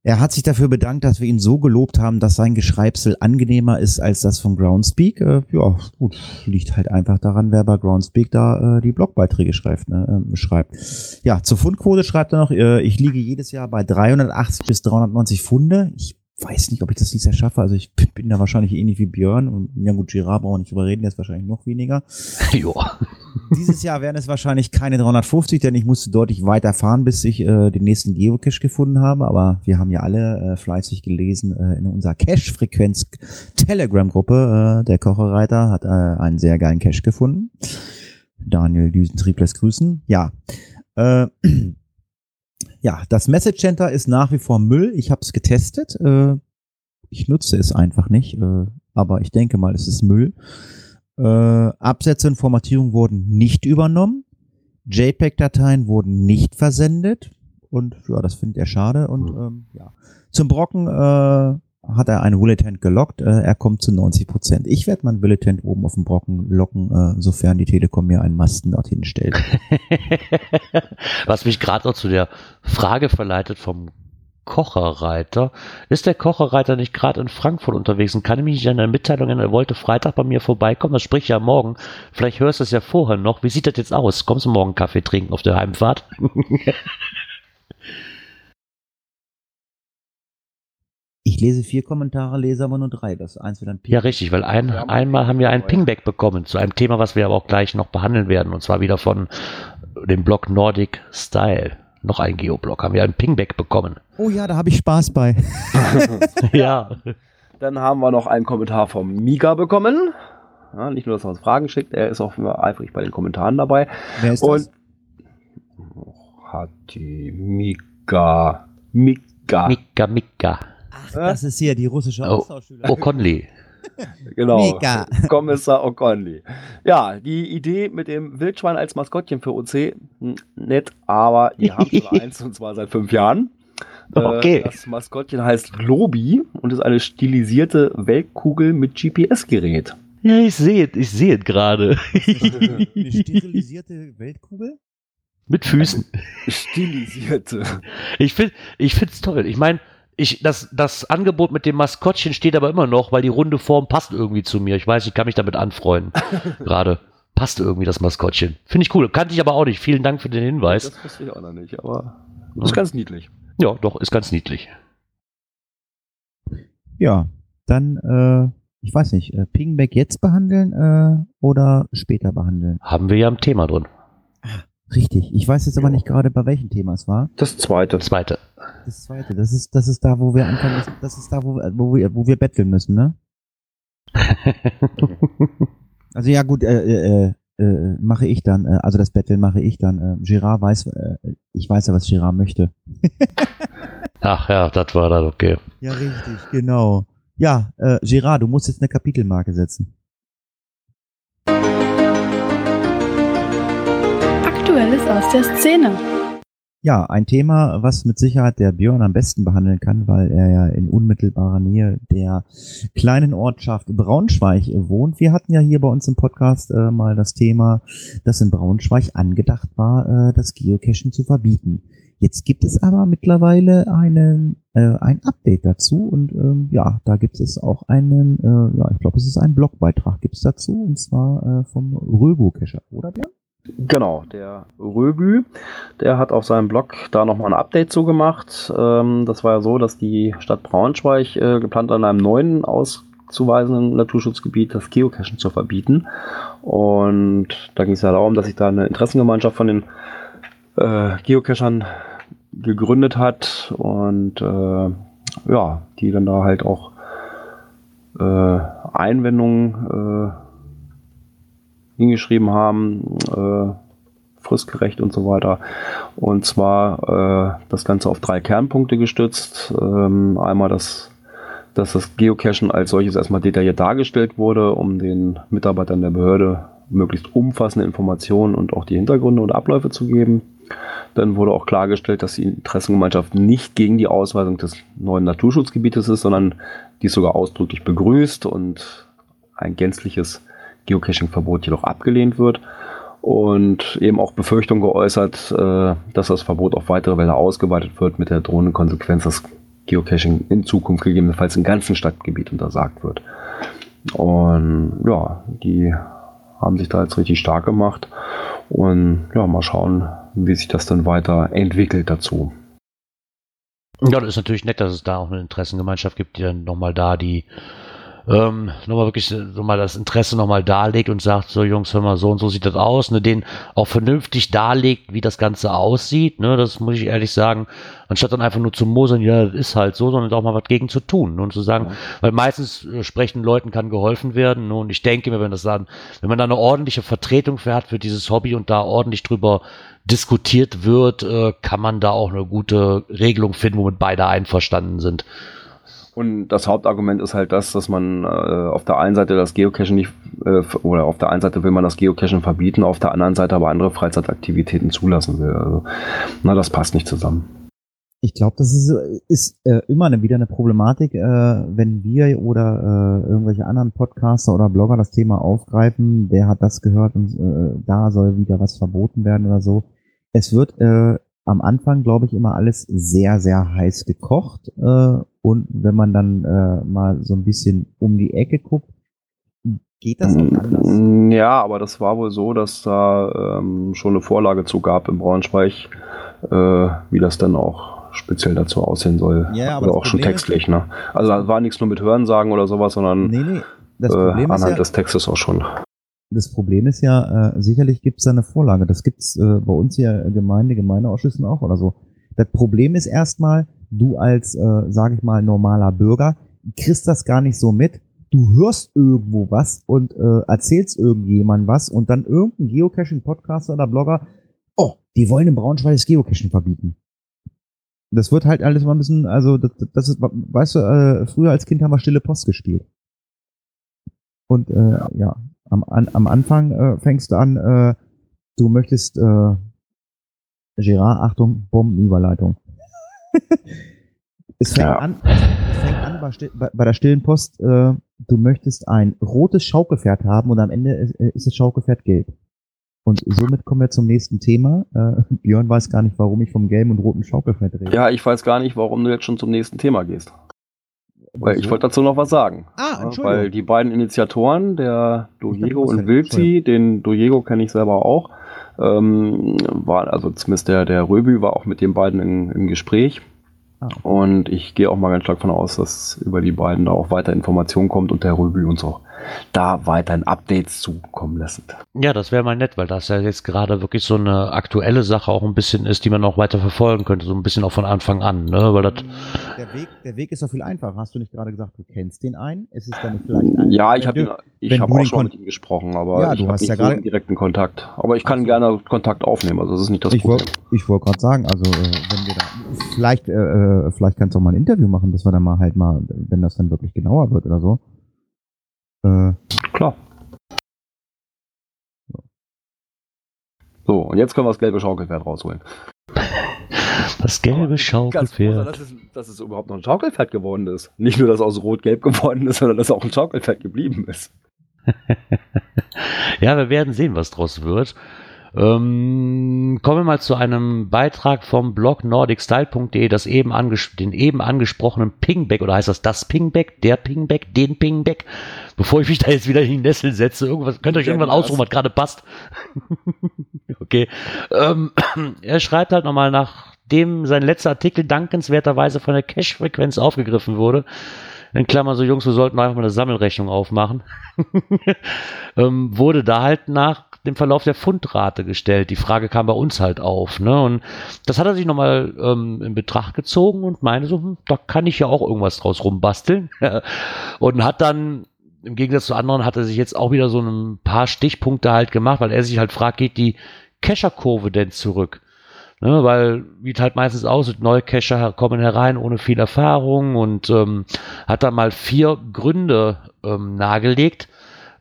er hat sich dafür bedankt, dass wir ihn so gelobt haben, dass sein Geschreibsel angenehmer ist als das von Groundspeak. Äh, ja, gut, liegt halt einfach daran, wer bei Groundspeak da äh, die Blogbeiträge schreibt. Ne, äh, schreibt. Ja, zur Fundquote schreibt er noch, äh, ich liege jedes Jahr bei 380 bis 390 Funde. Ich weiß nicht, ob ich das dieses Jahr schaffe. Also ich bin da wahrscheinlich ähnlich wie Björn und ja gut, Girard brauchen wir nicht drüber reden, der ist wahrscheinlich noch weniger. ja. Dieses Jahr werden es wahrscheinlich keine 350, denn ich musste deutlich weiter fahren, bis ich äh, den nächsten Geocache gefunden habe. Aber wir haben ja alle äh, fleißig gelesen äh, in unserer Cache-Frequenz Telegram-Gruppe. Äh, der Kocherreiter hat äh, einen sehr geilen Cache gefunden. Daniel Düsentrieb lässt grüßen. Ja. Äh, ja, das Message Center ist nach wie vor Müll. Ich habe es getestet. Äh, ich nutze es einfach nicht, äh, aber ich denke mal, es ist Müll. Äh, Absätze und Formatierung wurden nicht übernommen. JPEG-Dateien wurden nicht versendet. Und ja, das findet er schade. Und ähm, ja. Zum Brocken äh, hat er einen Bulletin gelockt. Äh, er kommt zu 90 Prozent. Ich werde meinen Bulletin oben auf dem Brocken locken, äh, sofern die Telekom mir einen Masten dorthin stellt. Was mich gerade noch zu der Frage verleitet vom Kocherreiter. Ist der Kocherreiter nicht gerade in Frankfurt unterwegs und kann ich mich nicht an eine Mitteilung erinnern, er wollte Freitag bei mir vorbeikommen, das spricht ja morgen. Vielleicht hörst du es ja vorher noch. Wie sieht das jetzt aus? Kommst du morgen Kaffee trinken auf der Heimfahrt? lese vier Kommentare, lese aber nur drei. Das eins wird dann ja, richtig, weil ein, einmal haben wir ein Pingback bekommen zu einem Thema, was wir aber auch gleich noch behandeln werden, und zwar wieder von dem Blog Nordic Style. Noch ein Geoblog, haben wir ein Pingback bekommen. Oh ja, da habe ich Spaß bei. ja. Dann haben wir noch einen Kommentar vom Mika bekommen. Ja, nicht nur, dass er uns Fragen schickt, er ist auch immer eifrig bei den Kommentaren dabei. Wer ist Und das? hat die Mika. Mika. Mika, Mika. Ach, das ist hier die russische Oh, Austauschschülerin. O'Conley. Genau. Mika. Kommissar O'Conley. Ja, die Idee mit dem Wildschwein als Maskottchen für OC, nett, aber die haben schon eins und zwar seit fünf Jahren. Äh, Okay. Das Maskottchen heißt Globi und ist eine stilisierte Weltkugel mit GPS-Gerät. Ja, ich sehe es, ich sehe es gerade. Eine sterilisierte Weltkugel? Mit Füßen. Stilisierte. Ich finde ich find's toll. Ich meine, ich, das, das Angebot mit dem Maskottchen steht aber immer noch, weil die runde Form passt irgendwie zu mir. Ich weiß, ich kann mich damit anfreunden. Gerade. Passt irgendwie das Maskottchen. Finde ich cool. Kannte ich aber auch nicht. Vielen Dank für den Hinweis. Das wusste ich auch noch nicht, aber ist ganz niedlich. Ja, doch, ist ganz niedlich. Ja, dann, äh, ich weiß nicht, äh, Pingback jetzt behandeln äh, oder später behandeln? Haben wir ja im Thema drin. Richtig. Ich weiß jetzt aber nicht gerade, bei welchem Thema es war. Das zweite. Zweite. Das zweite, das ist, das ist da, wo wir anfangen müssen, das ist da, wo, wo wir, wo wir betteln müssen, ne? Also ja gut, äh, äh, äh, mache ich dann, äh, also das Betteln mache ich dann. Äh, Girard weiß, äh, ich weiß ja, was Girard möchte. Ach ja, das war dann okay. Ja, richtig, genau. Ja, äh, Girard, du musst jetzt eine Kapitelmarke setzen. Aktuelles aus der Szene. Ja, ein Thema, was mit Sicherheit der Björn am besten behandeln kann, weil er ja in unmittelbarer Nähe der kleinen Ortschaft Braunschweig wohnt. Wir hatten ja hier bei uns im Podcast äh, mal das Thema, dass in Braunschweig angedacht war, äh, das Geocachen zu verbieten. Jetzt gibt es aber mittlerweile einen, äh, ein Update dazu und ähm, ja, da gibt es auch einen, äh, ja, ich glaube, es ist ein Blogbeitrag gibt es dazu und zwar äh, vom Röbo-Cacher, oder Björn? Genau, der Röbü, der hat auf seinem Blog da nochmal ein Update zugemacht. Ähm, das war ja so, dass die Stadt Braunschweig äh, geplant hat, in einem neuen auszuweisenden Naturschutzgebiet das Geocachen zu verbieten. Und da ging es ja darum, dass sich da eine Interessengemeinschaft von den äh, Geocachern gegründet hat und äh, ja, die dann da halt auch äh, Einwendungen äh, hingeschrieben haben, äh, fristgerecht und so weiter. Und zwar äh, das Ganze auf drei Kernpunkte gestützt. Ähm, einmal, dass, dass das Geocachen als solches erstmal detailliert dargestellt wurde, um den Mitarbeitern der Behörde möglichst umfassende Informationen und auch die Hintergründe und Abläufe zu geben. Dann wurde auch klargestellt, dass die Interessengemeinschaft nicht gegen die Ausweisung des neuen Naturschutzgebietes ist, sondern dies sogar ausdrücklich begrüßt und ein gänzliches Geocaching-Verbot jedoch abgelehnt wird und eben auch Befürchtung geäußert, äh, dass das Verbot auf weitere Wälder ausgeweitet wird mit der drohenden Konsequenz, dass Geocaching in Zukunft gegebenenfalls im ganzen Stadtgebiet untersagt wird. Und ja, die haben sich da jetzt richtig stark gemacht und ja, mal schauen, wie sich das dann weiter entwickelt dazu. Ja, das ist natürlich nett, dass es da auch eine Interessengemeinschaft gibt, die dann nochmal da die ähm, nochmal wirklich nochmal das Interesse nochmal darlegt und sagt, so Jungs, hör mal, so und so sieht das aus, ne, den auch vernünftig darlegt, wie das Ganze aussieht, ne, das muss ich ehrlich sagen, anstatt dann einfach nur zu mosern, ja, das ist halt so, sondern auch mal was gegen zu tun ne, und zu sagen, ja. weil meistens äh, sprechen Leuten kann geholfen werden ne, und ich denke mir, wenn das dann, wenn man da eine ordentliche Vertretung für hat für dieses Hobby und da ordentlich drüber diskutiert wird, äh, kann man da auch eine gute Regelung finden, womit beide einverstanden sind. Und das Hauptargument ist halt das, dass man äh, auf der einen Seite das Geocachen nicht, äh, oder auf der einen Seite will man das Geocachen verbieten, auf der anderen Seite aber andere Freizeitaktivitäten zulassen will. Also, na, das passt nicht zusammen. Ich glaube, das ist, ist äh, immer eine, wieder eine Problematik, äh, wenn wir oder äh, irgendwelche anderen Podcaster oder Blogger das Thema aufgreifen, der hat das gehört und äh, da soll wieder was verboten werden oder so. Es wird äh, am Anfang, glaube ich, immer alles sehr, sehr heiß gekocht. Äh, und wenn man dann äh, mal so ein bisschen um die Ecke guckt, geht das auch anders. Mm, ja, aber das war wohl so, dass da ähm, schon eine Vorlage zu gab im Braunschweig, äh, wie das dann auch speziell dazu aussehen soll. Ja, aber oder auch schon textlich, ne? Also da war nichts nur mit Hörensagen oder sowas, sondern nee, nee. Das Problem äh, anhand ja, des Textes auch schon das Problem ist ja, äh, sicherlich gibt es da eine Vorlage. Das gibt's äh, bei uns hier Gemeinde, Gemeindeausschüssen auch oder so. Das Problem ist erstmal, du als, äh, sage ich mal, normaler Bürger kriegst das gar nicht so mit. Du hörst irgendwo was und äh, erzählst irgendjemand was und dann irgendein Geocaching-Podcaster oder Blogger, oh, die wollen im Braunschweig das Geocaching verbieten. Das wird halt alles mal ein bisschen, also das, das ist, weißt du, äh, früher als Kind haben wir stille Post gespielt. Und äh, ja, am, an, am Anfang äh, fängst du an, äh, du möchtest, äh, Gerard, Achtung, Bombenüberleitung. Es, fängt ja. an, es fängt an bei, bei, bei der stillen Post, äh, du möchtest ein rotes Schaukelpferd haben und am Ende ist, äh, ist das Schaukelpferd gelb. Und somit kommen wir zum nächsten Thema. Äh, Björn weiß gar nicht, warum ich vom gelben und roten Schaukelpferd rede. Ja, ich weiß gar nicht, warum du jetzt schon zum nächsten Thema gehst. Weil ich wollte dazu noch was sagen. Ah, Entschuldigung. Weil die beiden Initiatoren, der Dojego und Wilzi, den Dojego kenne ich selber auch, ähm, war, also zumindest der, der Röbü war auch mit den beiden in, im Gespräch. Ah. Und ich gehe auch mal ganz stark davon aus, dass über die beiden da auch weiter Informationen kommt und der Röbü uns auch da weiterhin Updates zukommen lassen. Ja, das wäre mal nett, weil das ja jetzt gerade wirklich so eine aktuelle Sache auch ein bisschen ist, die man auch weiter verfolgen könnte, so ein bisschen auch von Anfang an. Ne? Weil der, Weg, der Weg ist doch viel einfacher. Hast du nicht gerade gesagt, du kennst den einen? Ist es dann vielleicht ein, Ja, ich habe ich hab auch schon mit ihm gesprochen, aber ja, ich habe nicht ja so direkten Kontakt. Aber ich kann also, gerne Kontakt aufnehmen, also das ist nicht das ich Problem. Wollt, ich wollte gerade sagen, also äh, wenn wir da vielleicht, äh, äh, vielleicht kannst du auch mal ein Interview machen, dass wir dann mal halt mal, wenn das dann wirklich genauer wird oder so, äh, Klar. So, und jetzt können wir das gelbe Schaukelpferd rausholen. Das gelbe Schaukelpferd. Dass es, dass es überhaupt noch ein Schaukelpferd geworden ist. Nicht nur, dass es aus Rot-Gelb geworden ist, sondern dass es auch ein Schaukelpferd geblieben ist. ja, wir werden sehen, was draus wird. Ähm, kommen wir mal zu einem Beitrag vom Blog nordicstyle.de, das eben den eben angesprochenen Pingback, oder heißt das das Pingback, der Pingback, den Pingback? Bevor ich mich da jetzt wieder in die Nessel setze, irgendwas, könnt ihr euch irgendwann ausruhen, was gerade passt. okay. Ähm, er schreibt halt nochmal, nachdem sein letzter Artikel dankenswerterweise von der Cache-Frequenz aufgegriffen wurde, in Klammern so, Jungs, wir sollten einfach mal eine Sammelrechnung aufmachen, ähm, wurde da halt nach dem Verlauf der Fundrate gestellt. Die Frage kam bei uns halt auf. Ne? Und das hat er sich nochmal ähm, in Betracht gezogen und meinte so, hm, da kann ich ja auch irgendwas draus rumbasteln. und hat dann im Gegensatz zu anderen hat er sich jetzt auch wieder so ein paar Stichpunkte halt gemacht, weil er sich halt fragt, geht die Kescher-Kurve denn zurück? Ne, weil, wie halt meistens aussieht, neue Cacher kommen herein ohne viel Erfahrung und ähm, hat da mal vier Gründe ähm, nahegelegt,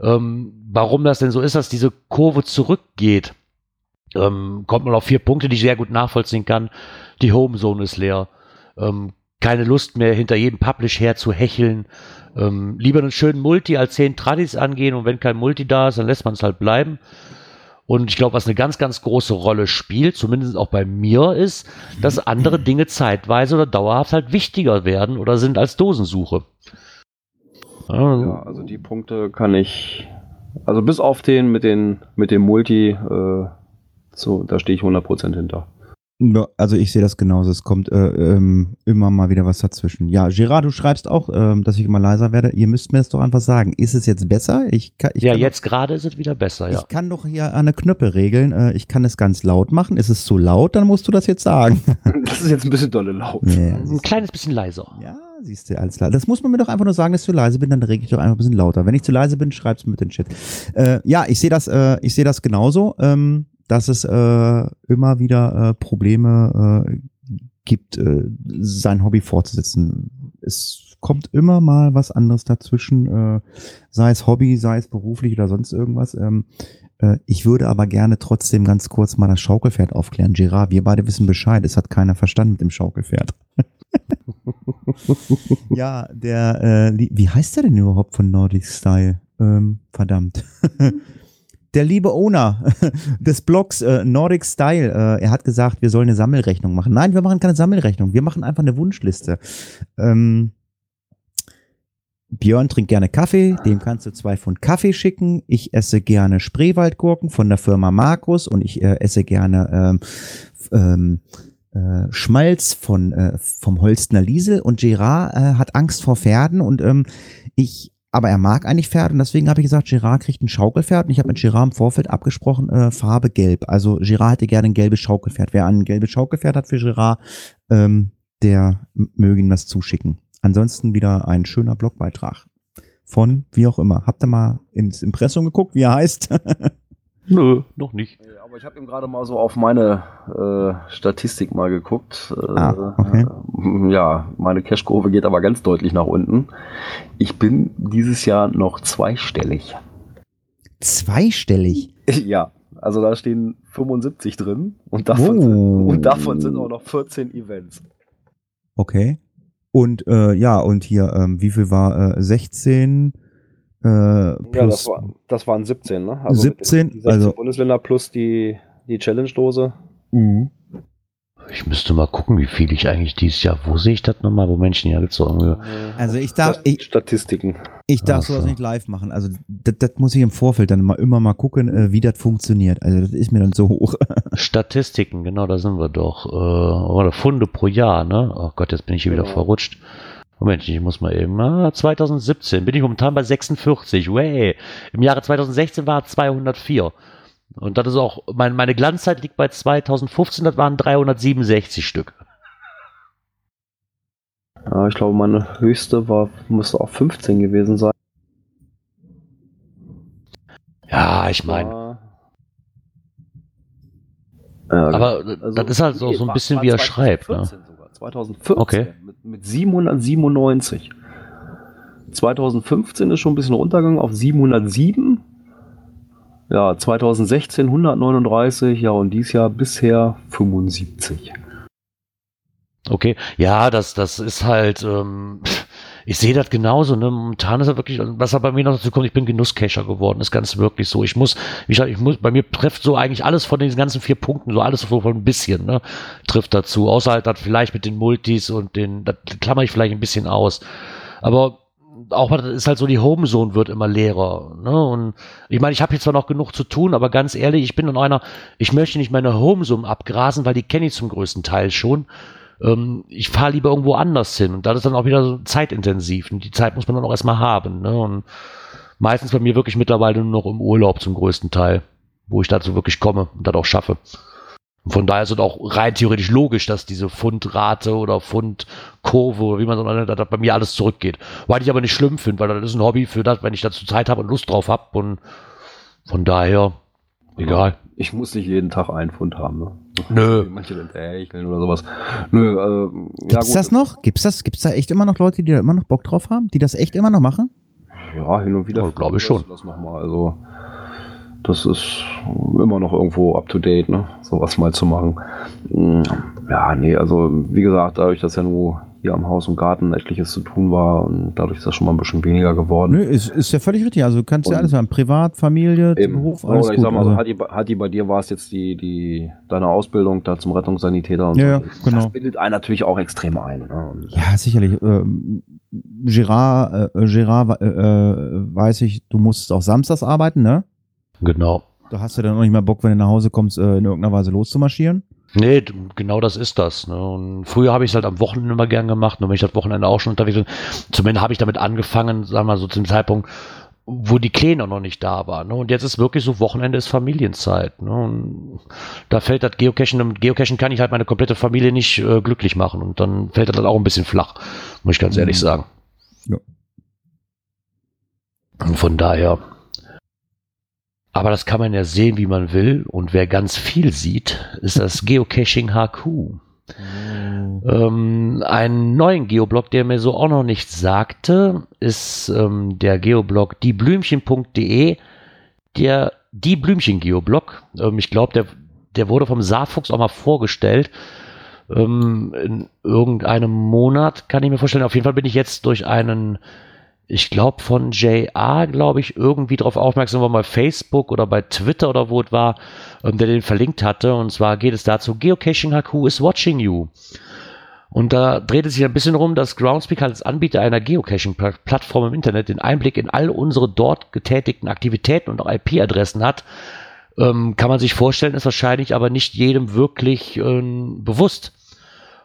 ähm, warum das denn so ist, dass diese Kurve zurückgeht. Ähm, kommt man auf vier Punkte, die ich sehr gut nachvollziehen kann. Die Homezone ist leer. Ähm, keine Lust mehr, hinter jedem Publish her zu hecheln. Ähm, lieber einen schönen Multi als zehn Tradis angehen und wenn kein Multi da ist, dann lässt man es halt bleiben. Und ich glaube, was eine ganz, ganz große Rolle spielt, zumindest auch bei mir, ist, dass andere Dinge zeitweise oder dauerhaft halt wichtiger werden oder sind als Dosensuche. Ja, also die Punkte kann ich, also bis auf den mit den mit dem Multi, äh, so, da stehe ich 100% hinter. Also ich sehe das genauso. Es kommt äh, ähm, immer mal wieder was dazwischen. Ja, Gerard, du schreibst auch, ähm, dass ich immer leiser werde. Ihr müsst mir das doch einfach sagen. Ist es jetzt besser? Ich kann, ich ja, kann jetzt gerade ist es wieder besser, ja. Ich kann doch hier eine Knöpfe regeln. Äh, ich kann es ganz laut machen. Ist es zu laut? Dann musst du das jetzt sagen. Das ist jetzt ein bisschen dolle laut. ja, Ein kleines bisschen leiser. ja, siehst du, alles klar. Das muss man mir doch einfach nur sagen, dass ich zu leise bin, dann reg ich doch einfach ein bisschen lauter. Wenn ich zu leise bin, schreib's mir mit in den Chat. Äh, ja, ich sehe das, äh, ich das genauso, ähm, dass es äh, immer wieder äh, Probleme äh, gibt, äh, sein Hobby fortzusetzen. Es kommt immer mal was anderes dazwischen, sei es Hobby, sei es beruflich oder sonst irgendwas. Ähm, äh, ich würde aber gerne trotzdem ganz kurz mal das Schaukelpferd aufklären. Gerard, wir beide wissen Bescheid. Es hat keiner verstanden mit dem Schaukelpferd. ja, der, äh, wie heißt der denn überhaupt von Nordic Style? Ähm, verdammt. der liebe Owner des Blogs äh, Nordic Style, äh, er hat gesagt, wir sollen eine Sammelrechnung machen. Nein, wir machen keine Sammelrechnung. Wir machen einfach eine Wunschliste. Ähm, Björn trinkt gerne Kaffee, dem kannst du zwei Pfund Kaffee schicken. Ich esse gerne Spreewaldgurken von der Firma Markus und ich äh, esse gerne ähm, ähm, äh, Schmalz von äh, vom Holstner Liesel und Gerard äh, hat Angst vor Pferden und ähm, ich aber er mag eigentlich Pferde und deswegen habe ich gesagt, Gerard kriegt ein Schaukelpferd und ich habe mit Gerard im Vorfeld abgesprochen, äh, Farbe gelb. Also Gerard hätte gerne ein gelbes Schaukelpferd. Wer ein gelbes Schaukelpferd hat für Gerard, ähm, der möge ihm das zuschicken. Ansonsten wieder ein schöner Blogbeitrag von wie auch immer. Habt ihr mal ins Impressum geguckt, wie er heißt? Nö, noch nicht. Aber ich habe eben gerade mal so auf meine äh, Statistik mal geguckt. Äh, Ah, okay. äh, ja, meine Cashkurve geht aber ganz deutlich nach unten. Ich bin dieses Jahr noch zweistellig. Zweistellig. Ja, also da stehen 75 drin und davon, sind, Oh. und davon sind auch noch 14 Events. Okay. Und äh, ja, und hier, ähm, wie viel war äh, 16? Äh, Ja, plus das, war, das waren 17, ne? 17, die 16 also- Bundesländer plus die, die Challenge-Dose. Mhm. Ich müsste mal gucken, wie viel ich eigentlich dieses Jahr, wo sehe ich das nochmal, wo Menschen hergezogen wird. Also ich darf, ich, Statistiken. ich darf Ach so. sowas nicht live machen. Also das, das muss ich im Vorfeld dann mal immer mal gucken, äh, wie das funktioniert. Also das ist mir dann so hoch. Statistiken, genau, da sind wir doch. Äh, oder Funde pro Jahr, ne? Oh Gott, jetzt bin ich hier wieder Genau. verrutscht. Moment, ich muss mal eben. Ah, 2017 bin ich momentan bei 46. Way. Im Jahre 2016 war es 204. Und das ist auch, mein, meine Glanzzeit liegt bei 2015, das waren 367 Stück. Ja, ich glaube, meine höchste war, müsste auch 15 gewesen sein. Ja, ich meine, Ja, aber also- das ist halt so, so ein bisschen, war wie er schreibt. Ne? 2014 sogar. 2014 Okay. mit, mit 797. 2015 ist schon ein bisschen runtergegangen auf 707. Ja, 2016 139, ja, und dieses Jahr bisher 75. Okay, ja, das, das ist halt, ähm, ich sehe das genauso, ne? Momentan ist er wirklich, was aber bei mir noch dazu kommt, ich bin Genusscacher geworden, ist ganz wirklich so. Ich muss, wie ich muss, bei mir trifft so eigentlich alles von diesen ganzen vier Punkten, so alles so von ein bisschen, ne? Trifft dazu. Außer halt das vielleicht mit den Multis und den, das klammer ich vielleicht ein bisschen aus. Aber auch das ist halt so, die Homezone wird immer leerer. Ne? Und ich meine, ich habe jetzt zwar noch genug zu tun, aber ganz ehrlich, ich bin dann einer, ich möchte nicht meine Homezone abgrasen, weil die kenne ich zum größten Teil schon. Ähm, ich fahre lieber irgendwo anders hin. Und das ist dann auch wieder so zeitintensiv. Und die Zeit muss man dann auch erstmal haben. Ne? Und meistens bei mir wirklich mittlerweile nur noch im Urlaub zum größten Teil, wo ich dazu wirklich komme und das auch schaffe. Und von daher ist es auch rein theoretisch logisch, dass diese Fundrate oder Fundkurve oder wie man so nennt, dass das bei mir alles zurückgeht. Weil ich aber nicht schlimm finde, weil das ist ein Hobby für das, wenn ich dazu Zeit habe und Lust drauf habe. Und von daher, egal. Ich muss nicht jeden Tag einen Pfund haben, ne? Nö. Manche sind ächeln oder sowas. Nö, ja Gibt's gut. das noch? Gibt's das? Gibt's da echt immer noch Leute, die da immer noch Bock drauf haben, die das echt immer noch machen? Ja, hin und wieder. Ja, glaube ich schon. Das noch mal. Also, das ist immer noch irgendwo up to date, ne? Sowas mal zu machen. Ja, nee, also wie gesagt, dadurch, dass ja nur hier am Haus und Garten etliches zu tun war und dadurch ist das schon mal ein bisschen weniger geworden. Nö, ist, ist ja völlig richtig. Also du kannst ja Und- alles haben. Privat, Familie, Eben. Beruf, alles Oder ich gut. sag mal, also, so, Hatti, Hatti, bei dir war es jetzt die, die, deine Ausbildung da zum Rettungssanitäter und Ja, so. ja, genau. Das bildet einen natürlich auch extrem ein. Ne? Ja, sicherlich. Ähm, Gerard, äh, Gerard äh, äh, weiß ich, du musst auch samstags arbeiten, ne? Genau. Da hast du dann auch nicht mehr Bock, wenn du nach Hause kommst, äh, in irgendeiner Weise loszumarschieren. Nee, genau das ist das. Ne? Und früher habe ich es halt am Wochenende immer gern gemacht, nur wenn ich das Wochenende auch schon unterwegs bin. Zumindest habe ich damit angefangen, sagen wir mal so zum Zeitpunkt, wo die Kleine noch nicht da war. Ne? Und jetzt ist wirklich so, Wochenende ist Familienzeit. Ne? Und da fällt das Geocachen, mit Geocachen kann ich halt meine komplette Familie nicht äh, glücklich machen. Und dann fällt das halt auch ein bisschen flach, muss ich ganz ehrlich Mhm. sagen. Ja. Und von daher. Aber das kann man ja sehen, wie man will. Und wer ganz viel sieht, ist das Geocaching HQ. Ähm, einen neuen Geoblog, der mir so auch noch nichts sagte, ist ähm, der Geoblog dieblümchen.de, der die Blümchen Geoblog. Ähm, ich glaube, der, der wurde vom Saarfuchs auch mal vorgestellt. Ähm, in irgendeinem Monat kann ich mir vorstellen. Auf jeden Fall bin ich jetzt durch einen, ich glaube von JR, glaube ich, irgendwie darauf aufmerksam geworden bei Facebook oder bei Twitter oder wo es war, ähm, der den verlinkt hatte. Und zwar geht es dazu, Geocaching HQ is watching you. Und da dreht es sich ein bisschen rum, dass Groundspeak als Anbieter einer Geocaching-Plattform im Internet den Einblick in all unsere dort getätigten Aktivitäten und auch IP-Adressen hat. Ähm, kann man sich vorstellen, ist wahrscheinlich aber nicht jedem wirklich ähm, bewusst.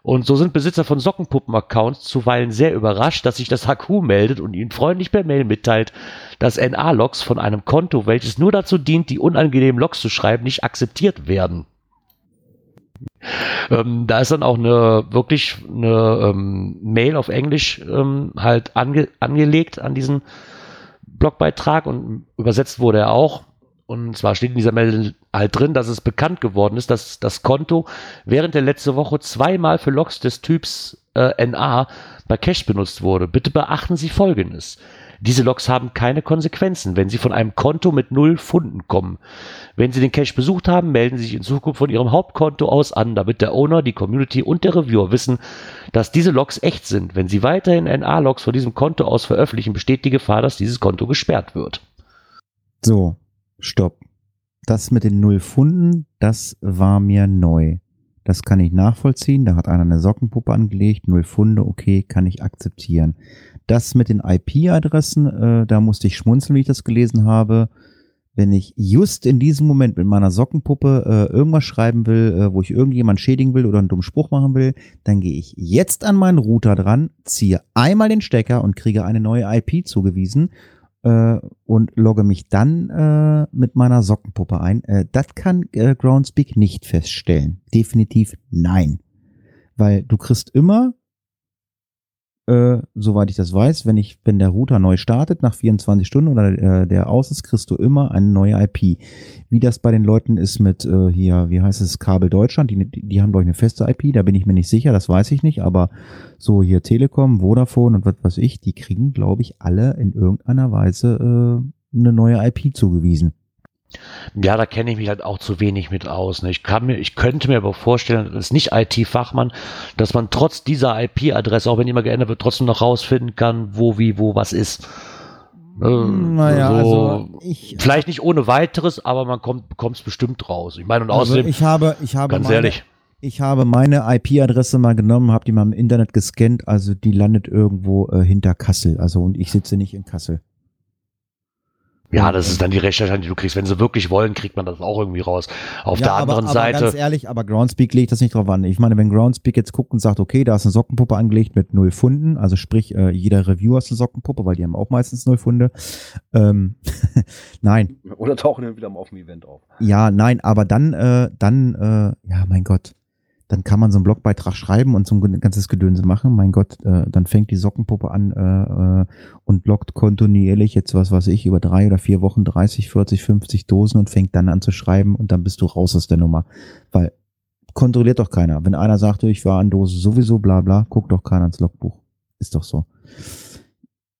Und so sind Besitzer von Sockenpuppen-Accounts zuweilen sehr überrascht, dass sich das HQ meldet und ihnen freundlich per Mail mitteilt, dass NA-Logs von einem Konto, welches nur dazu dient, die unangenehmen Logs zu schreiben, nicht akzeptiert werden. Ähm, da ist dann auch eine wirklich eine ähm, Mail auf Englisch ähm, halt ange angelegt an diesen Blogbeitrag und übersetzt wurde er auch. Und zwar steht in dieser Mail halt drin, dass es bekannt geworden ist, dass das Konto während der letzten Woche zweimal für Logs des Typs äh, NA bei Cache benutzt wurde. Bitte beachten Sie Folgendes. Diese Logs haben keine Konsequenzen, wenn sie von einem Konto mit null Funden kommen. Wenn Sie den Cache besucht haben, melden Sie sich in Zukunft von Ihrem Hauptkonto aus an, damit der Owner, die Community und der Reviewer wissen, dass diese Logs echt sind. Wenn Sie weiterhin NA-Logs von diesem Konto aus veröffentlichen, besteht die Gefahr, dass dieses Konto gesperrt wird. So, stopp. Das mit den null Funden, das war mir neu. Das kann ich nachvollziehen. Da hat einer eine Sockenpuppe angelegt, null Funde, okay, kann ich akzeptieren. Das mit den IP-Adressen, äh, da musste ich schmunzeln, wie ich das gelesen habe. Wenn ich just in diesem Moment mit meiner Sockenpuppe äh, irgendwas schreiben will, äh, wo ich irgendjemand schädigen will oder einen dummen Spruch machen will, dann gehe ich jetzt an meinen Router dran, ziehe einmal den Stecker und kriege eine neue IP zugewiesen äh, und logge mich dann äh, mit meiner Sockenpuppe ein. Äh, das kann äh, Groundspeak nicht feststellen. Definitiv nein. Weil du kriegst immer, äh, soweit ich das weiß, wenn ich, wenn der Router neu startet, nach 24 Stunden oder äh, der aus ist, kriegst du immer eine neue IP. Wie das bei den Leuten ist mit äh, hier, wie heißt es, Kabel Deutschland, die, die, haben doch eine feste IP, da bin ich mir nicht sicher, das weiß ich nicht, aber so hier Telekom, Vodafone und was weiß ich, die kriegen, glaube ich, alle in irgendeiner Weise äh, eine neue IP zugewiesen. Ja, da kenne ich mich halt auch zu wenig mit aus. Ne? Ich, kann mir, ich könnte mir aber vorstellen, als nicht IT-Fachmann, dass man trotz dieser IP-Adresse, auch wenn die immer geändert wird, trotzdem noch rausfinden kann, wo, wie, wo was ist. Äh, Naja, so, also ich, Vielleicht nicht ohne weiteres, aber man kommt es bestimmt raus. Ich meine, und also außerdem, ich habe, ich habe ganz meine, ehrlich, Ich habe meine IP-Adresse mal genommen, habe die mal im Internet gescannt, also die landet irgendwo äh, hinter Kassel. Also und ich sitze nicht in Kassel. Ja, das ist dann die Recherche, die du kriegst. Wenn sie wirklich wollen, kriegt man das auch irgendwie raus. Auf ja, der aber, anderen aber Seite, ganz ehrlich, aber Groundspeak legt das nicht drauf an. Ich meine, wenn Groundspeak jetzt guckt und sagt, okay, da ist eine Sockenpuppe angelegt mit null Funden, also sprich, äh, jeder Reviewer ist eine Sockenpuppe, weil die haben auch meistens null Funde. Ähm, nein, Oder tauchen dann wieder mal auf dem Event auf. ja, nein, aber dann, äh, dann, äh, ja, mein Gott, dann kann man so einen Blogbeitrag schreiben und so ein ganzes Gedönse machen. Mein Gott, äh, dann fängt die Sockenpuppe an äh, äh, und lockt kontinuierlich jetzt was weiß ich über drei oder vier Wochen 30, 40, 50 Dosen und fängt dann an zu schreiben und dann bist du raus aus der Nummer, weil kontrolliert doch keiner. Wenn einer sagt, ich war an Dose sowieso, bla bla, guckt doch keiner ins Logbuch. Ist doch so.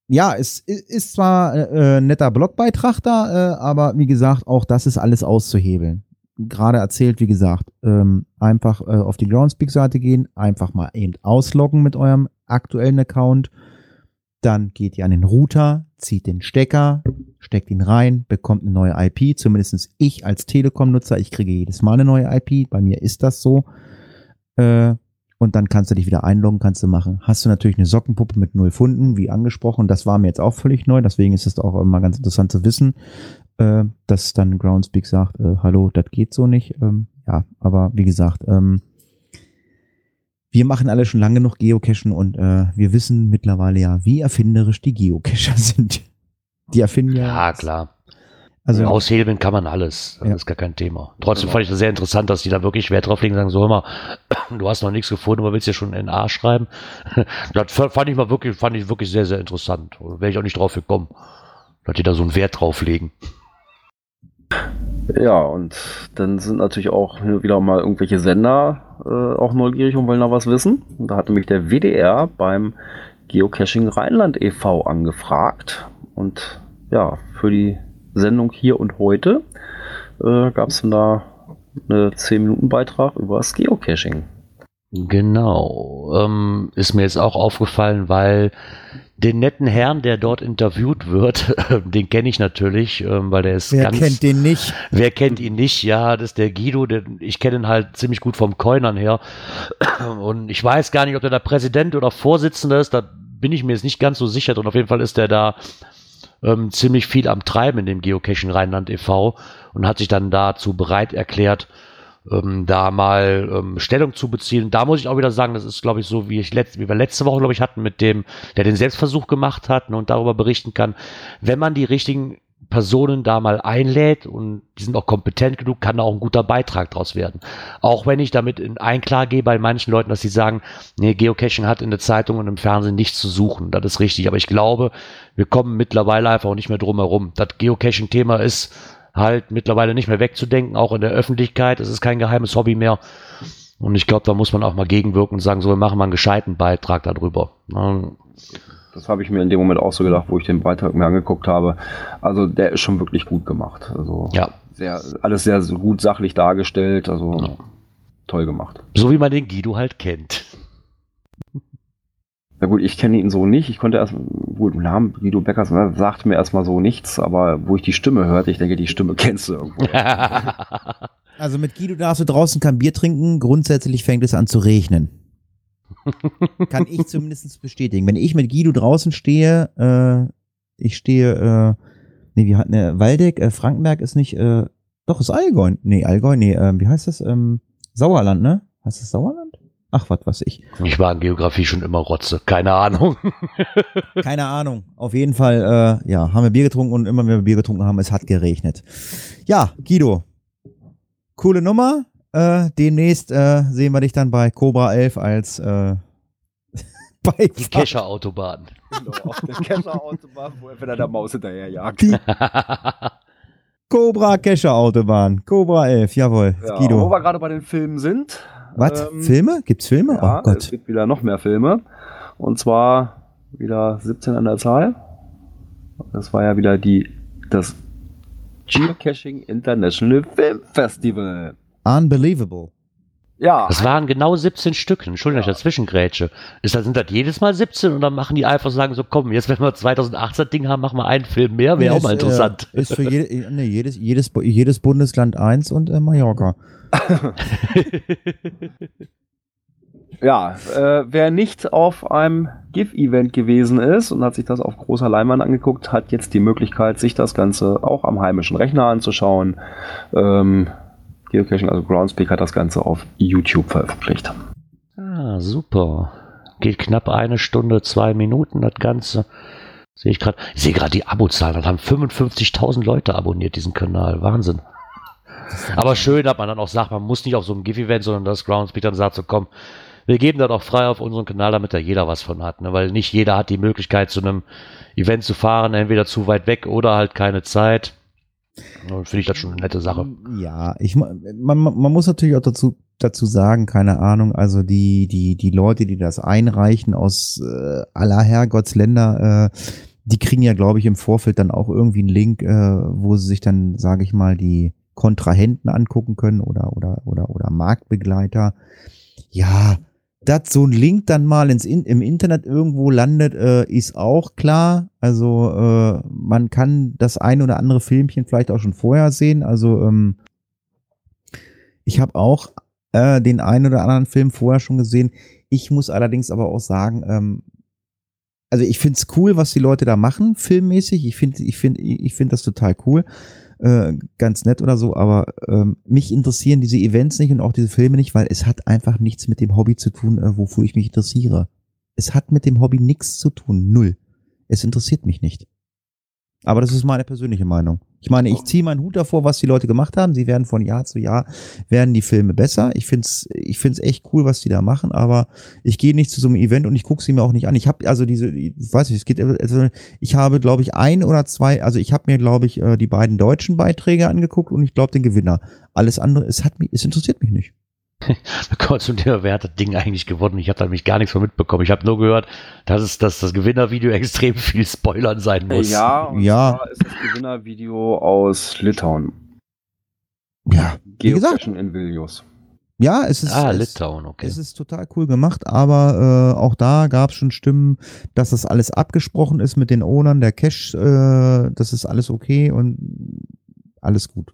Ja, es ist zwar äh, äh, netter Blogbeitrag da, äh, aber wie gesagt, auch das ist alles auszuhebeln. Gerade erzählt, wie gesagt, ähm, einfach äh, auf die Groundspeak-Seite gehen, einfach mal eben ausloggen mit eurem aktuellen Account. Dann geht ihr an den Router, zieht den Stecker, steckt ihn rein, bekommt eine neue IP. Zumindest ich als Telekom-Nutzer, ich kriege jedes Mal eine neue IP. Bei mir ist das so. Äh, und dann kannst du dich wieder einloggen, kannst du machen. Hast du natürlich eine Sockenpuppe mit null Funden, wie angesprochen. Das war mir jetzt auch völlig neu, deswegen ist es auch immer ganz interessant zu wissen, äh, dass dann Groundspeak sagt, äh, hallo, das geht so nicht. Ähm, ja, aber wie gesagt, ähm, wir machen alle schon lange noch Geocachen und äh, wir wissen mittlerweile ja, wie erfinderisch die Geocacher sind. Die erfinden ja. Ja, klar. Also Aushebeln kann man alles. Das Ja. ist gar kein Thema. Trotzdem fand ich das sehr interessant, dass die da wirklich Wert drauf legen und sagen, so hör mal, du hast noch nichts gefunden, aber willst ja schon in A schreiben. Das fand ich mal wirklich, fand ich wirklich sehr, sehr interessant. Wäre ich auch nicht drauf gekommen, dass die da so einen Wert drauf legen. Ja, und dann sind natürlich auch wieder mal irgendwelche Sender äh, auch neugierig und wollen da was wissen. Und da hat nämlich der WDR beim Geocaching Rheinland e.V. angefragt. Und ja, für die Sendung hier und heute äh, gab es da eine 10-Minuten-Beitrag über das Geocaching. Genau. Ähm, ist mir jetzt auch aufgefallen, weil den netten Herrn, der dort interviewt wird, den kenne ich natürlich, ähm, weil der ist wer ganz. kennt den nicht? Wer kennt ihn nicht? Ja, das ist der Guido. Der, ich kenne ihn halt ziemlich gut vom Coinern her. Und ich weiß gar nicht, ob der da Präsident oder Vorsitzender ist. Da bin ich mir jetzt nicht ganz so sicher. Und auf jeden Fall ist der da ähm, ziemlich viel am Treiben in dem Geocaching Rheinland e.V. und hat sich dann dazu bereit erklärt, ähm, da mal ähm, Stellung zu beziehen. Da muss ich auch wieder sagen, das ist, glaube ich, so, wie, ich letzt, wie wir letzte Woche, glaube ich, hatten mit dem, der den Selbstversuch gemacht hat ne, und darüber berichten kann. Wenn man die richtigen Personen da mal einlädt und die sind auch kompetent genug, kann da auch ein guter Beitrag draus werden. Auch wenn ich damit in Einklage gehe bei manchen Leuten, dass sie sagen, nee, Geocaching hat in der Zeitung und im Fernsehen nichts zu suchen. Das ist richtig. Aber ich glaube, wir kommen mittlerweile einfach auch nicht mehr drum herum. Das Geocaching-Thema ist halt mittlerweile nicht mehr wegzudenken, auch in der Öffentlichkeit. Es ist kein geheimes Hobby mehr. Und ich glaube, da muss man auch mal gegenwirken und sagen, so, wir machen mal einen gescheiten Beitrag darüber. Ne? Das habe ich mir in dem Moment auch so gedacht, wo ich den Beitrag mir angeguckt habe. Also der ist schon wirklich gut gemacht. Also Ja. sehr, alles sehr gut sachlich dargestellt. Also Ja. toll gemacht. So wie man den Guido halt kennt. Na gut, ich kenne ihn so nicht. Ich konnte erst, gut, Namen Guido Beckers ne, sagte mir erstmal so nichts, aber wo ich die Stimme hörte, ich denke, die Stimme kennst du irgendwo. Also mit Guido darfst du draußen kein Bier trinken. Grundsätzlich fängt es an zu regnen. Kann ich zumindest bestätigen. Wenn ich mit Guido draußen stehe, äh, ich stehe, äh, nee, wie hat ne, Waldeck, äh, Frankenberg ist nicht, äh, doch, ist Allgäu. Nee, Allgäu, nee, äh, wie heißt das? Ähm, Sauerland, ne? Heißt das Sauerland? Ach, was weiß ich. Ich war in Geografie schon immer Rotze. Keine Ahnung. Keine Ahnung. Auf jeden Fall, äh, ja, haben wir Bier getrunken und immer wenn wir Bier getrunken haben, es hat geregnet. Ja, Guido. Coole Nummer. Äh, demnächst äh, sehen wir dich dann bei Cobra 11 als äh, Die Beifahrer. Kescher-Autobahn. Genau, auf der Kesserautobahn, wo er wieder der Maus hinterher jagt. Die Cobra Kescher Autobahn. Cobra 11, jawohl. Ja, wo Guido. wir gerade bei den Filmen sind. Was? ähm, Filme? Gibt's Filme? Ja, oh Gott. es gibt wieder noch mehr Filme. Und zwar wieder 17 an der Zahl. Das war ja wieder die, das Geocaching International Film Festival. Unbelievable. Ja, Das waren genau 17 Stück. Entschuldigung, dass ich dazwischen grätsche. Ist das, sind das jedes Mal 17 und dann machen die einfach sagen, so komm, jetzt wenn wir 2018 Ding haben, machen wir einen Film mehr, wäre auch mal Ist, interessant. Äh, ist für jede, nee, jedes, jedes, jedes Bundesland eins und äh, Mallorca. ja äh, wer nicht auf einem GIF-Event gewesen ist und hat sich das auf großer Leinwand angeguckt, hat jetzt die Möglichkeit, sich das Ganze auch am heimischen Rechner anzuschauen. Ähm, Geocaching, also Groundspeak, hat das Ganze auf YouTube veröffentlicht. Ah, super. Geht knapp eine Stunde, zwei Minuten, das Ganze. Sehe ich gerade. Ich sehe gerade die Abozahlen. Dann haben 55.000 Leute abonniert diesen Kanal. Wahnsinn. Aber schön, dass man dann auch sagt, man muss nicht auf so einem GIF-Event, sondern dass Groundspeak dann sagt, so komm, wir geben das auch frei auf unseren Kanal, damit da jeder was von hat. Ne? Weil nicht jeder hat die Möglichkeit, zu einem Event zu fahren, entweder zu weit weg oder halt keine Zeit. Finde ich das schon eine nette Sache. Ja, ich man, man man muss natürlich auch dazu dazu sagen, keine Ahnung, also die die die Leute, die das einreichen aus äh, aller Herrgottsländer, äh, die kriegen ja, glaube ich, im Vorfeld dann auch irgendwie einen Link, äh, wo sie sich dann, sage ich mal, die Kontrahenten angucken können oder oder oder oder Marktbegleiter. Ja, dass so ein Link dann mal ins in, im Internet irgendwo landet, äh, ist auch klar. Also äh, man kann das ein oder andere Filmchen vielleicht auch schon vorher sehen. Also ähm, ich habe auch äh, den einen oder anderen Film vorher schon gesehen. Ich muss allerdings aber auch sagen, ähm, also ich find's cool, was die Leute da machen, filmmäßig. Ich finde, ich finde, ich finde das total cool. Äh, ganz nett oder so, aber ähm, mich interessieren diese Events nicht und auch diese Filme nicht, weil es hat einfach nichts mit dem Hobby zu tun, äh, wofür ich mich interessiere. Es hat mit dem Hobby nichts zu tun, null. Es interessiert mich nicht. Aber das ist meine persönliche Meinung. Ich meine, ich ziehe meinen Hut davor, was die Leute gemacht haben. Sie werden von Jahr zu Jahr, werden die Filme besser. Ich find's, ich find's echt cool, was die da machen, aber ich gehe nicht zu so einem Event und ich gucke sie mir auch nicht an. Ich habe also diese, ich weiß nicht, es geht, also ich habe, glaube ich, ein oder zwei, also ich habe mir, glaube ich, äh, die beiden deutschen Beiträge angeguckt und ich glaube den Gewinner. Alles andere, es hat mich, es interessiert mich nicht. Kurz und wer hat das Ding eigentlich gewonnen? Ich habe da nämlich gar nichts von mitbekommen. Ich habe nur gehört, dass, es, dass das Gewinnervideo extrem viel Spoilern sein muss. Ja, und Ja. zwar ist das Gewinnervideo aus Litauen. Ja, wie gesagt, in Vilnius. ja, es ist, ah, es, Litauen, okay. Es ist total cool gemacht, aber äh, auch da gab es schon Stimmen, dass das alles abgesprochen ist mit den Ownern, der Cash, äh, das ist alles okay und alles gut.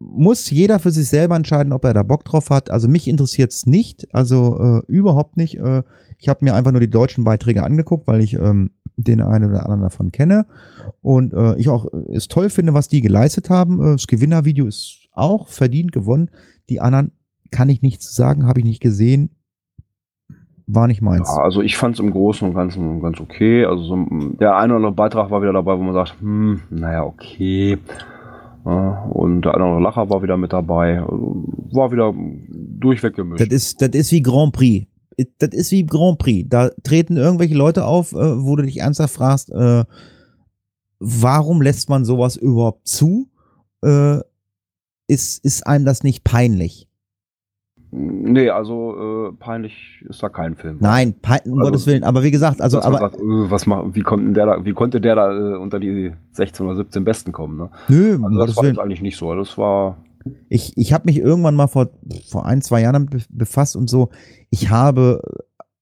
Muss jeder für sich selber entscheiden, ob er da Bock drauf hat. Also mich interessiert es nicht, also äh, überhaupt nicht. Äh, ich habe mir einfach nur die deutschen Beiträge angeguckt, weil ich ähm, den einen oder anderen davon kenne und äh, ich auch äh, es toll finde, was die geleistet haben. Äh, das Gewinnervideo ist auch verdient gewonnen. Die anderen kann ich nichts sagen, habe ich nicht gesehen. War nicht meins. Ja, also ich fand es im Großen und Ganzen ganz okay. Also so, der eine oder andere Beitrag war wieder dabei, wo man sagt, hm, naja, okay. Und der andere Lacher war wieder mit dabei. War wieder durchweg gemischt. Das ist, das ist wie Grand Prix. Das ist wie Grand Prix. Da treten irgendwelche Leute auf, äh, wo du dich ernsthaft fragst, äh, warum lässt man sowas überhaupt zu? Äh, ist, ist einem das nicht peinlich? Nee, also äh, peinlich ist da kein Film. Nein, pein, um Also, Gottes Willen. Aber wie gesagt, also, aber, sagt, was macht, wie, konnte der da, wie konnte der da äh, unter die 16 oder 17 Besten kommen? Ne? nö, um Also Gottes das war Willen. eigentlich nicht so. Das war Ich, ich habe mich irgendwann mal vor, vor ein, zwei Jahren damit be- befasst und so. Ich habe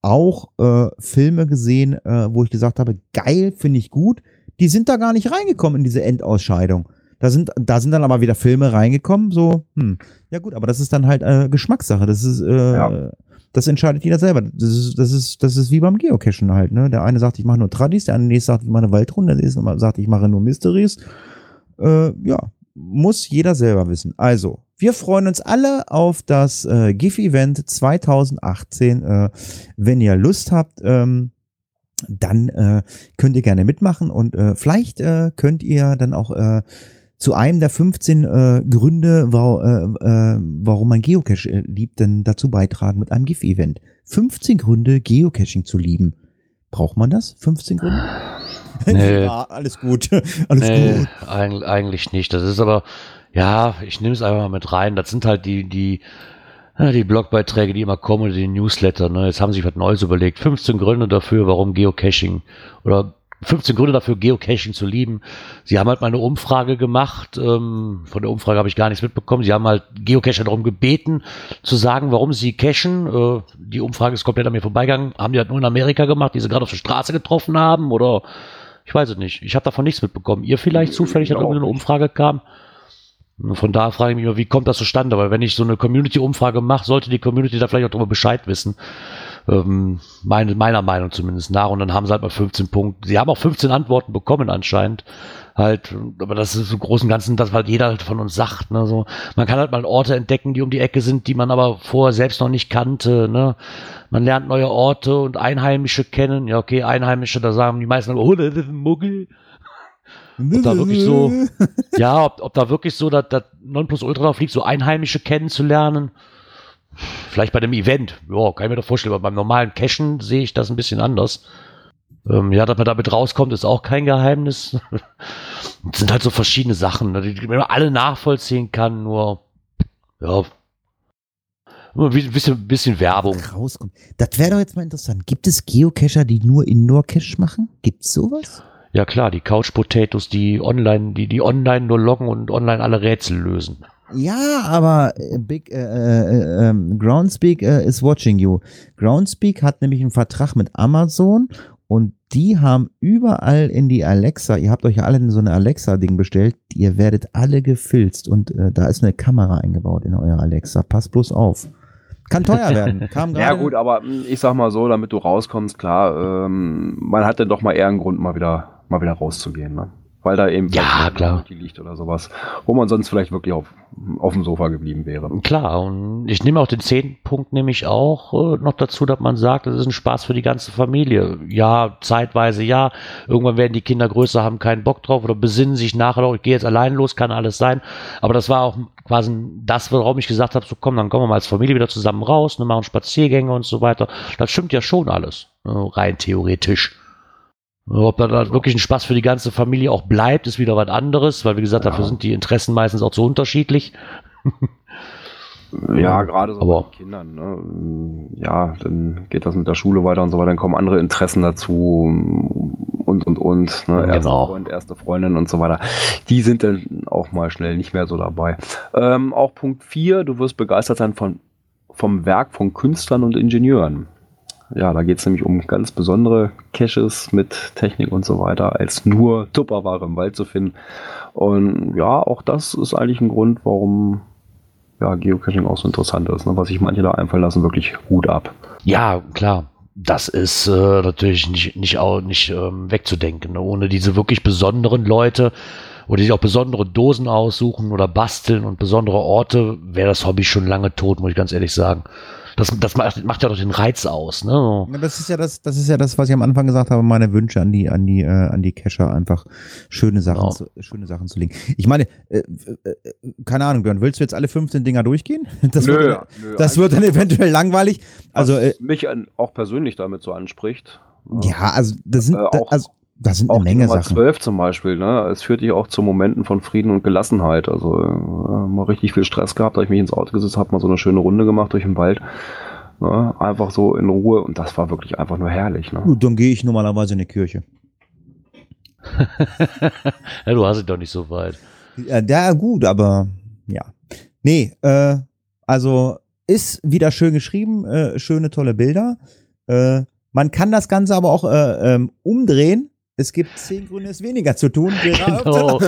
auch äh, Filme gesehen, äh, wo ich gesagt habe, geil, finde ich gut. Die sind da gar nicht reingekommen in diese Endausscheidung. Da sind, da sind dann aber wieder Filme reingekommen, so, hm, ja gut, aber das ist dann halt äh, Geschmackssache. Das ist, äh, Ja. das entscheidet jeder selber. Das ist, das ist, das ist wie beim Geocachen halt, ne? Der eine sagt, ich mache nur Tradis, der andere sagt, ich mache eine Waldrunde, der nächste sagt, ich mache nur Mysteries. Äh, ja, muss jeder selber wissen. Also, wir freuen uns alle auf das äh, GIF-Event 2018. Äh, wenn ihr Lust habt, ähm, dann äh, könnt ihr gerne mitmachen und äh, vielleicht äh, könnt ihr dann auch äh, zu einem der 15 äh, Gründe, wa äh, äh, warum man Geocache äh, liebt, denn dazu beitragen mit einem GIF-Event. 15 Gründe, Geocaching zu lieben. Braucht man das? 15 Gründe? Nee. ja, alles gut. alles Nee, gut. eig eigentlich nicht. Das ist aber, ja, ich nehme es einfach mal mit rein. Das sind halt die, die, die Blogbeiträge, die immer kommen, oder die Newsletter. Ne? Jetzt haben sie sich was Neues überlegt. 15 Gründe dafür, warum Geocaching oder 15 Gründe dafür, Geocaching zu lieben. Sie haben halt mal eine Umfrage gemacht. Ähm, von der Umfrage habe ich gar nichts mitbekommen. Sie haben halt Geocacher darum gebeten, zu sagen, warum sie cachen. Äh, die Umfrage ist komplett an mir vorbeigegangen. Haben die das nur in Amerika gemacht, die sie gerade auf der Straße getroffen haben? Oder ich weiß es nicht. Ich habe davon nichts mitbekommen. Ihr vielleicht zufällig, dass Ja, auch irgendwie eine nicht. Umfrage kam? Von da frage ich mich immer, wie kommt das zustande? Weil wenn ich so eine Community-Umfrage mache, sollte die Community da vielleicht auch darüber Bescheid wissen. Ähm, meine, meiner Meinung zumindest nach. Und dann haben sie halt mal 15 Punkte. Sie haben auch 15 Antworten bekommen anscheinend. Halt, aber das ist im Großen und Ganzen, das halt jeder halt von uns sagt. Ne? So, man kann halt mal Orte entdecken, die um die Ecke sind, die man aber vorher selbst noch nicht kannte. Ne? Man lernt neue Orte und Einheimische kennen. Ja, okay, Einheimische, da sagen die meisten, oh, das ist ein Muggel. Ob da wirklich so, ja, ob, ob da wirklich so das, das Nonplusultra drauf liegt, so Einheimische kennenzulernen. Vielleicht bei dem Event, ja, kann ich mir doch vorstellen, aber beim normalen Cashen sehe ich das ein bisschen anders. Ähm, ja, dass man damit rauskommt, ist auch kein Geheimnis. Es sind halt so verschiedene Sachen, ne, die man alle nachvollziehen kann, nur, ja, ein bisschen, bisschen Werbung. rauskommt. Das wäre doch jetzt mal interessant. Gibt es Geocacher, die nur Indoor-Cache machen? Gibt's sowas? Ja klar, die Couch Potatoes, die online, die, die online nur loggen und online alle Rätsel lösen. Ja, aber äh, Big äh, äh, ähm, Groundspeak äh, is watching you. Groundspeak hat nämlich einen Vertrag mit Amazon und die haben überall in die Alexa, ihr habt euch ja alle in so eine Alexa-Ding bestellt, ihr werdet alle gefilzt und äh, da ist eine Kamera eingebaut in euer Alexa. Passt bloß auf. Kann teuer werden. Kam Ja gut, aber mh, ich sag mal so, damit du rauskommst, klar, ähm, man hat dann doch mal eher einen Grund, mal wieder, mal wieder rauszugehen. Ne? Weil da eben Ja, klar. Liegt oder sowas, wo man sonst vielleicht wirklich auf, auf dem Sofa geblieben wäre. Klar, und ich nehme auch den zehnten Punkt nämlich auch äh, noch dazu, dass man sagt, das ist ein Spaß für die ganze Familie. Ja, zeitweise ja. Irgendwann werden die Kinder größer, haben keinen Bock drauf oder besinnen sich nachher, doch, ich gehe jetzt allein los, kann alles sein. Aber das war auch quasi das, warum ich gesagt habe, so komm, dann kommen wir mal als Familie wieder zusammen raus, ne, machen Spaziergänge und so weiter. Das stimmt ja schon alles, äh, rein theoretisch. Ob da da wirklich ein Spaß für die ganze Familie auch bleibt, ist wieder was anderes, weil wie gesagt, dafür sind die Interessen meistens auch zu unterschiedlich. Ja, gerade so Aber- bei den Kindern. Ne? Ja, dann geht das mit der Schule weiter und so weiter, dann kommen andere Interessen dazu und, und, und. Ne? Erster Genau. Freund, erste Freundin und so weiter. Die sind dann auch mal schnell nicht mehr so dabei. Ähm, auch Punkt 4, du wirst begeistert sein von, vom Werk von Künstlern und Ingenieuren. Ja, da geht es nämlich um ganz besondere Caches mit Technik und so weiter, als nur Tupperware im Wald zu finden. Und ja, auch das ist eigentlich ein Grund, warum ja, Geocaching auch so interessant ist, ne? was sich manche da einfallen lassen, wirklich Hut ab. Ja, klar. Das ist äh, natürlich nicht, nicht, auch, nicht ähm, wegzudenken. Ne? Ohne diese wirklich besonderen Leute oder die sich auch besondere Dosen aussuchen oder basteln und besondere Orte, wäre das Hobby schon lange tot, muss ich ganz ehrlich sagen. Das, das macht, macht ja doch den Reiz aus. Ne? Ja, das ist ja das, das ist ja das, was ich am Anfang gesagt habe, meine Wünsche an die, an die, äh, an die Cacher, einfach schöne Sachen, Genau. zu, schöne Sachen zu legen. Ich meine, äh, äh, keine Ahnung, Björn, willst du jetzt alle 15 Dinger durchgehen? Das Nö, wird, nö, das wird dann eventuell langweilig. Also, was äh, mich an, auch persönlich damit so anspricht. ja, also, das sind, Äh, auch- also, das sind Auch eine Menge Nummer Sachen. 12 zum Beispiel, ne? Es führt dich auch zu Momenten von Frieden und Gelassenheit. Also äh, mal richtig viel Stress gehabt, da ich mich ins Auto gesetzt habe, mal so eine schöne Runde gemacht durch den Wald. Ne? Einfach so in Ruhe und das war wirklich einfach nur herrlich. Ne? Gut, dann gehe ich normalerweise in die Kirche. Ja, du hast es doch nicht so weit. Ja, ja, gut, aber ja. Nee, äh, also ist wieder schön geschrieben, äh, schöne, tolle Bilder. Äh, man kann das Ganze aber auch äh, ähm, umdrehen. Es gibt zehn Gründe, es weniger zu tun. Gerard. Genau.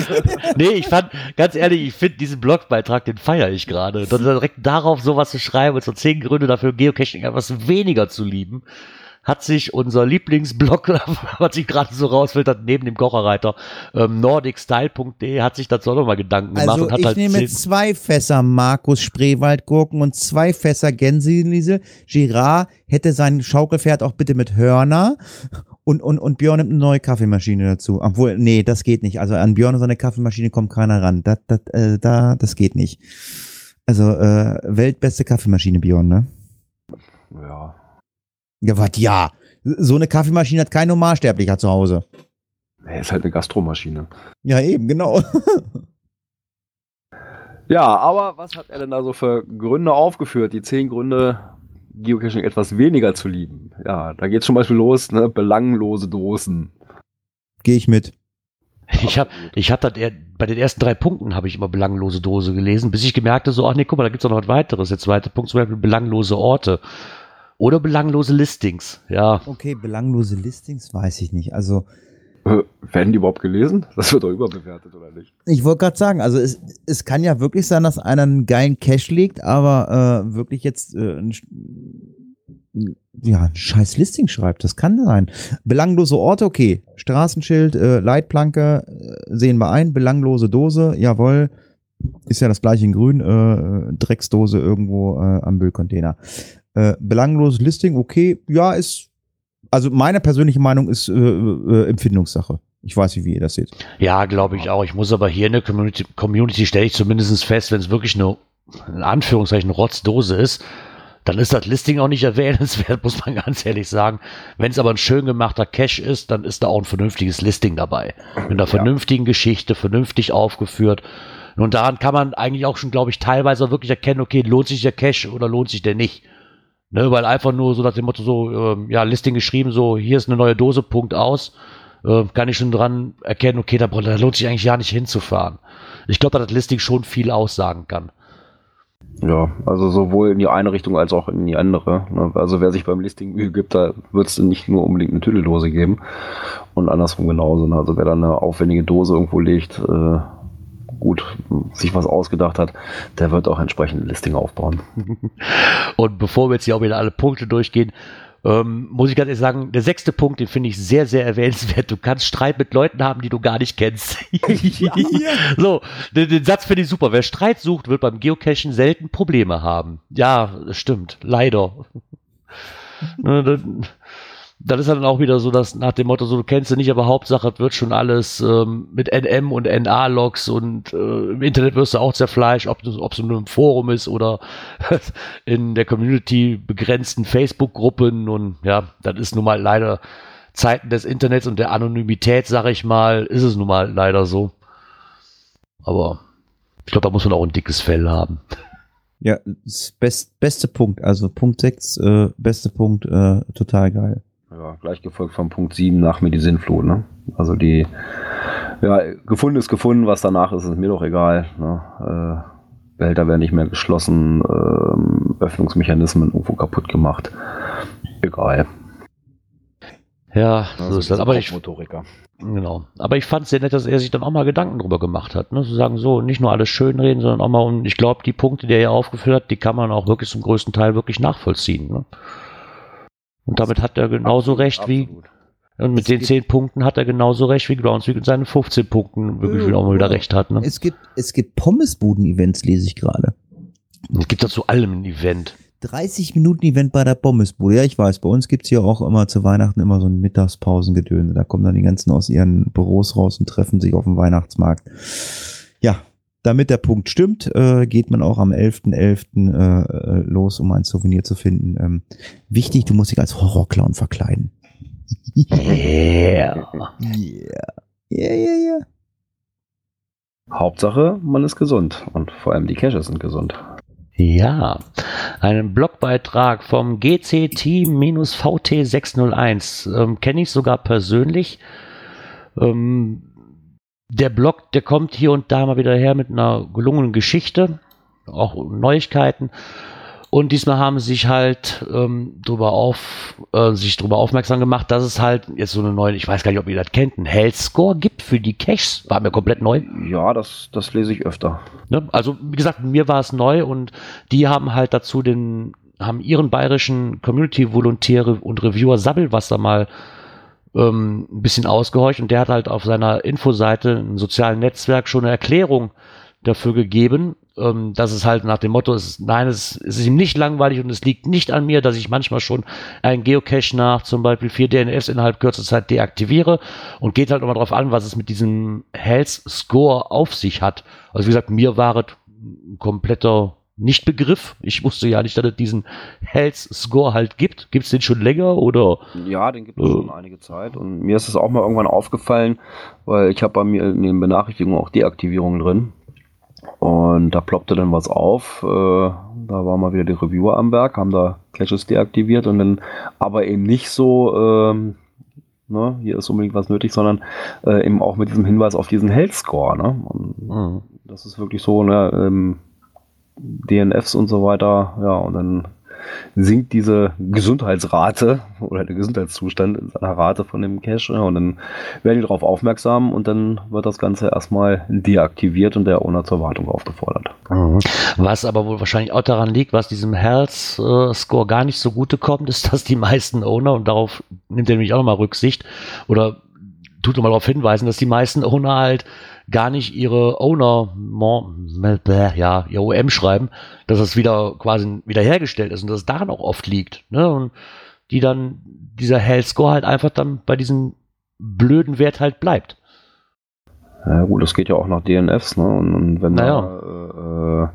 nee, ich fand, ganz ehrlich, ich finde diesen Blogbeitrag, den feiere ich gerade. Dann direkt darauf sowas zu schreiben, so zehn Gründe dafür, Geocaching etwas weniger zu lieben, hat sich unser Lieblingsblog, was sich gerade so rausfiltert, neben dem Kocherreiter, ähm, nordicstyle.de, hat sich dazu auch nochmal Gedanken gemacht Also und hat ich halt nehme zwei Fässer Markus Spreewaldgurken und zwei Fässer Gänseliese. Girard hätte sein Schaukelpferd auch bitte mit Hörner. Und, und, und Björn nimmt eine neue Kaffeemaschine dazu. Obwohl, nee, das geht nicht. Also an Björn und seine Kaffeemaschine kommt keiner ran. Das, das, äh, da, das geht nicht. Also, äh, weltbeste Kaffeemaschine, Björn, ne? Ja. Ja, was, ja. So eine Kaffeemaschine hat kein Normalsterblicher zu Hause. Er ist halt eine Gastromaschine. Ja, eben, genau. Ja, aber was hat er denn da so für Gründe aufgeführt? Die zehn Gründe, Geocaching etwas weniger zu lieben. Ja, da geht zum Beispiel los, ne? Belanglose Dosen. Gehe ich mit. ich habe ich hab das eher, bei den ersten drei Punkten habe ich immer belanglose Dose gelesen, bis ich gemerkt habe, so, ach nee, guck mal, da gibt's auch noch was weiteres. Der zweite Punkt zum Beispiel belanglose Orte. Oder belanglose Listings, ja. Okay, belanglose Listings weiß ich nicht. Also, Äh, werden die überhaupt gelesen? Das wird doch überbewertet, oder nicht? Ich wollte gerade sagen, also es, es kann ja wirklich sein, dass einer einen geilen Cash legt, aber äh, wirklich jetzt äh, ein, ja, ein scheiß Listing schreibt. Das kann sein. Belanglose Orte, okay. Straßenschild, äh, Leitplanke, äh, sehen wir ein. Belanglose Dose, jawohl. Ist ja das gleiche in grün. Äh, Drecksdose irgendwo äh, am Müllcontainer. Äh, belangloses Listing, okay. Ja, ist, also meine persönliche Meinung ist äh, äh, Empfindungssache. Ich weiß nicht, wie ihr das seht. Ja, glaube ich auch. Ich muss aber hier in der Community, Community stelle ich zumindest fest, wenn es wirklich eine, in Anführungszeichen, Rotzdose ist, dann ist das Listing auch nicht erwähnenswert, muss man ganz ehrlich sagen. Wenn es aber ein schön gemachter Cache ist, dann ist da auch ein vernünftiges Listing dabei. Mit einer vernünftigen Geschichte, vernünftig aufgeführt. Und daran kann man eigentlich auch schon, glaube ich, teilweise wirklich erkennen, okay, lohnt sich der Cache oder lohnt sich der nicht. Ne, weil einfach nur so nach dem Motto so, ähm, ja, Listing geschrieben, so, hier ist eine neue Dose, Punkt aus äh, kann ich schon dran erkennen, okay, da, da lohnt sich eigentlich ja nicht hinzufahren. Ich glaube, dass das Listing schon viel aussagen kann. Ja, also sowohl in die eine Richtung als auch in die andere. ne? Also wer sich beim Listing Mühe gibt, da wird es nicht nur unbedingt eine Tüdeldose geben. Und andersrum genauso. ne? Also wer dann eine aufwendige Dose irgendwo legt, äh, gut sich was ausgedacht hat, der wird auch entsprechend ein Listing aufbauen. Und bevor wir jetzt hier auch wieder alle Punkte durchgehen, Ähm, muss ich ganz ehrlich sagen, der sechste Punkt, den finde ich sehr, sehr erwähnenswert. Du kannst Streit mit Leuten haben, die du gar nicht kennst. So, den, den Satz finde ich super. Wer Streit sucht, wird beim Geocachen selten Probleme haben. Ja, das stimmt. Leider. Dann- dann ist dann auch wieder so, dass nach dem Motto, so du kennst du nicht, aber Hauptsache es wird schon alles ähm, mit NM und NA-Logs und äh, im Internet wirst du auch zerfleischt, ob es nur im Forum ist oder in der Community begrenzten Facebook-Gruppen und ja, das ist nun mal leider Zeiten des Internets und der Anonymität, sag ich mal, ist es nun mal leider so. Aber ich glaube, da muss man auch ein dickes Fell haben. Ja, das best, beste Punkt. Also Punkt 6, äh, beste Punkt, äh, total geil. Ja, gleich gefolgt vom Punkt 7 nach mir die Sinnflut, ne? Also die, ja, gefunden ist gefunden, was danach ist, ist mir doch egal. Ne? Äh, Behälter werden nicht mehr geschlossen, ähm, Öffnungsmechanismen irgendwo kaputt gemacht. Egal. Ja, so ist das. Aber ich, Motoriker. Genau. Aber ich fand es sehr nett, dass er sich dann auch mal Gedanken drüber gemacht hat. Ne? Zu sagen, so, nicht nur alles schönreden, sondern auch mal, und ich glaube, die Punkte, die er hier aufgeführt hat, die kann man auch wirklich zum größten Teil wirklich nachvollziehen. Ne? Und damit hat er genauso Absolut, recht wie, absolut. und mit Es den gibt- 10 Punkten hat er genauso recht wie Groundspeak mit seinen 15 Punkten wirklich wieder auch mal wieder recht hat. Ne? Es gibt, es gibt Pommesbuden-Events, lese ich gerade. Es gibt ja zu allem ein Event. 30 Minuten Event bei der Pommesbude. Ja, ich weiß, bei uns gibt's hier auch immer zu Weihnachten immer so ein Mittagspausengedöne. Da kommen dann die ganzen aus ihren Büros raus und treffen sich auf dem Weihnachtsmarkt. Ja, damit der Punkt stimmt, äh, geht man auch am 11.11. Äh, äh, los, um ein Souvenir zu finden. Ähm, wichtig, du musst dich als Horrorclown verkleiden. Yeah. Yeah. Ja, ja, ja. Hauptsache, man ist gesund und vor allem die Caches sind gesund. Ja, einen Blogbeitrag vom GCT-VT601 ähm, kenne ich sogar persönlich. Ähm, der Blog, der kommt hier und da mal wieder her mit einer gelungenen Geschichte, auch Neuigkeiten. Und diesmal haben sie sich halt ähm, drüber auf, äh, sich drüber aufmerksam gemacht, dass es halt jetzt so eine neue, ich weiß gar nicht, ob ihr das kennt, einen Health Score gibt für die Caches. War mir komplett neu. Ja, das, das lese ich öfter. Ne? Also, wie gesagt, mir war es neu und die haben halt dazu den, haben ihren bayerischen Community-Volontäre und Reviewer Sabbelwasser mal ähm, ein bisschen ausgehorcht und der hat halt auf seiner Infoseite im sozialen Netzwerk schon eine Erklärung dafür gegeben, ähm, dass es halt nach dem Motto ist, nein, es, es ist ihm nicht langweilig und es liegt nicht an mir, dass ich manchmal schon einen Geocache nach zum Beispiel vier DNFs innerhalb kürzester Zeit deaktiviere und geht halt nochmal drauf an, was es mit diesem Health Score auf sich hat. Also wie gesagt, mir war es ein kompletter Nichtbegriff. Ich wusste ja nicht, dass es diesen Health Score halt gibt. Gibt es den schon länger oder? Ja, den gibt es Äh. schon einige Zeit. Und mir ist es auch mal irgendwann aufgefallen, weil ich habe bei mir in den Benachrichtigungen auch Deaktivierungen drin. Und da ploppte dann was auf. Äh, da war mal wieder die Reviewer am Werk, haben da Caches deaktiviert und dann aber eben nicht so, ähm, ne, hier ist unbedingt was nötig, sondern äh, eben auch mit diesem Hinweis auf diesen Health Score. Ne? Und Hm. das ist wirklich so, ne, ähm, DNFs und so weiter, ja, und dann sinkt diese Gesundheitsrate oder der Gesundheitszustand in seiner Rate von dem Cache ja, und dann werden die darauf aufmerksam und dann wird das Ganze erstmal deaktiviert und der Owner zur Wartung aufgefordert. Mhm. Was aber wohl wahrscheinlich auch daran liegt, was diesem Health äh, Score gar nicht so gute kommt, ist, dass die meisten Owner, und darauf nimmt er nämlich auch nochmal Rücksicht, oder tut nochmal darauf hinweisen, dass die meisten Owner halt gar nicht ihre Owner, ja, ihr OM schreiben, dass es wieder quasi wiederhergestellt ist und dass es daran auch oft liegt. Ne? Und die dann, dieser Health Score halt einfach dann bei diesem blöden Wert halt bleibt. Ja gut, das geht ja auch nach DNFs, ne? Und, und wenn Naja. da,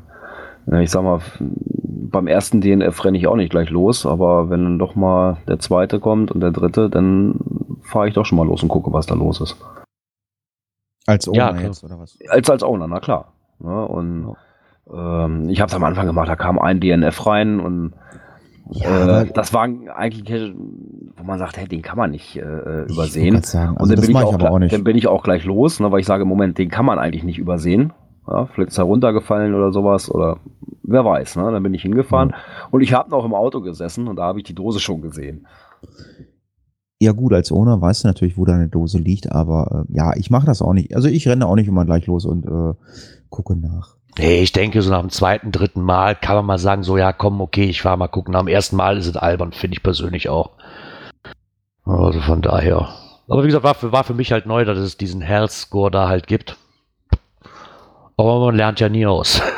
äh, äh, ich sag mal, beim ersten DNF renne ich auch nicht gleich los, aber wenn dann doch mal der zweite kommt und der dritte, dann fahre ich doch schon mal los und gucke, was da los ist. Als Owner Ja, jetzt, oder was? Als als Owner, na klar. Ne? Und ähm, ich habe es am Anfang gemacht, da kam ein DNF rein und Ja, äh, das war eigentlich, Cache, wo man sagt, hey, den kann man nicht äh, übersehen. Sagen, Und also dann, bin ich mache ich auch, auch dann bin ich auch gleich los, ne, weil ich sage, Moment, den kann man eigentlich nicht übersehen. Ja, vielleicht ist er runtergefallen oder sowas oder wer weiß. Ne? Dann bin ich hingefahren und ich habe noch im Auto gesessen und da habe ich die Dose schon gesehen. Ja gut, als Owner weißt du natürlich, wo deine Dose liegt, aber äh, ja, ich mache das auch nicht. Also ich renne auch nicht immer gleich los und äh, gucke nach. Nee, ich denke, so nach dem zweiten, dritten Mal kann man mal sagen, so, ja, komm, okay, ich fahr mal gucken. Nach dem ersten Mal ist es albern, finde ich persönlich auch. Also von daher. Aber wie gesagt, war für, war für mich halt neu, dass es diesen Health-Score da halt gibt. Aber man lernt ja nie aus.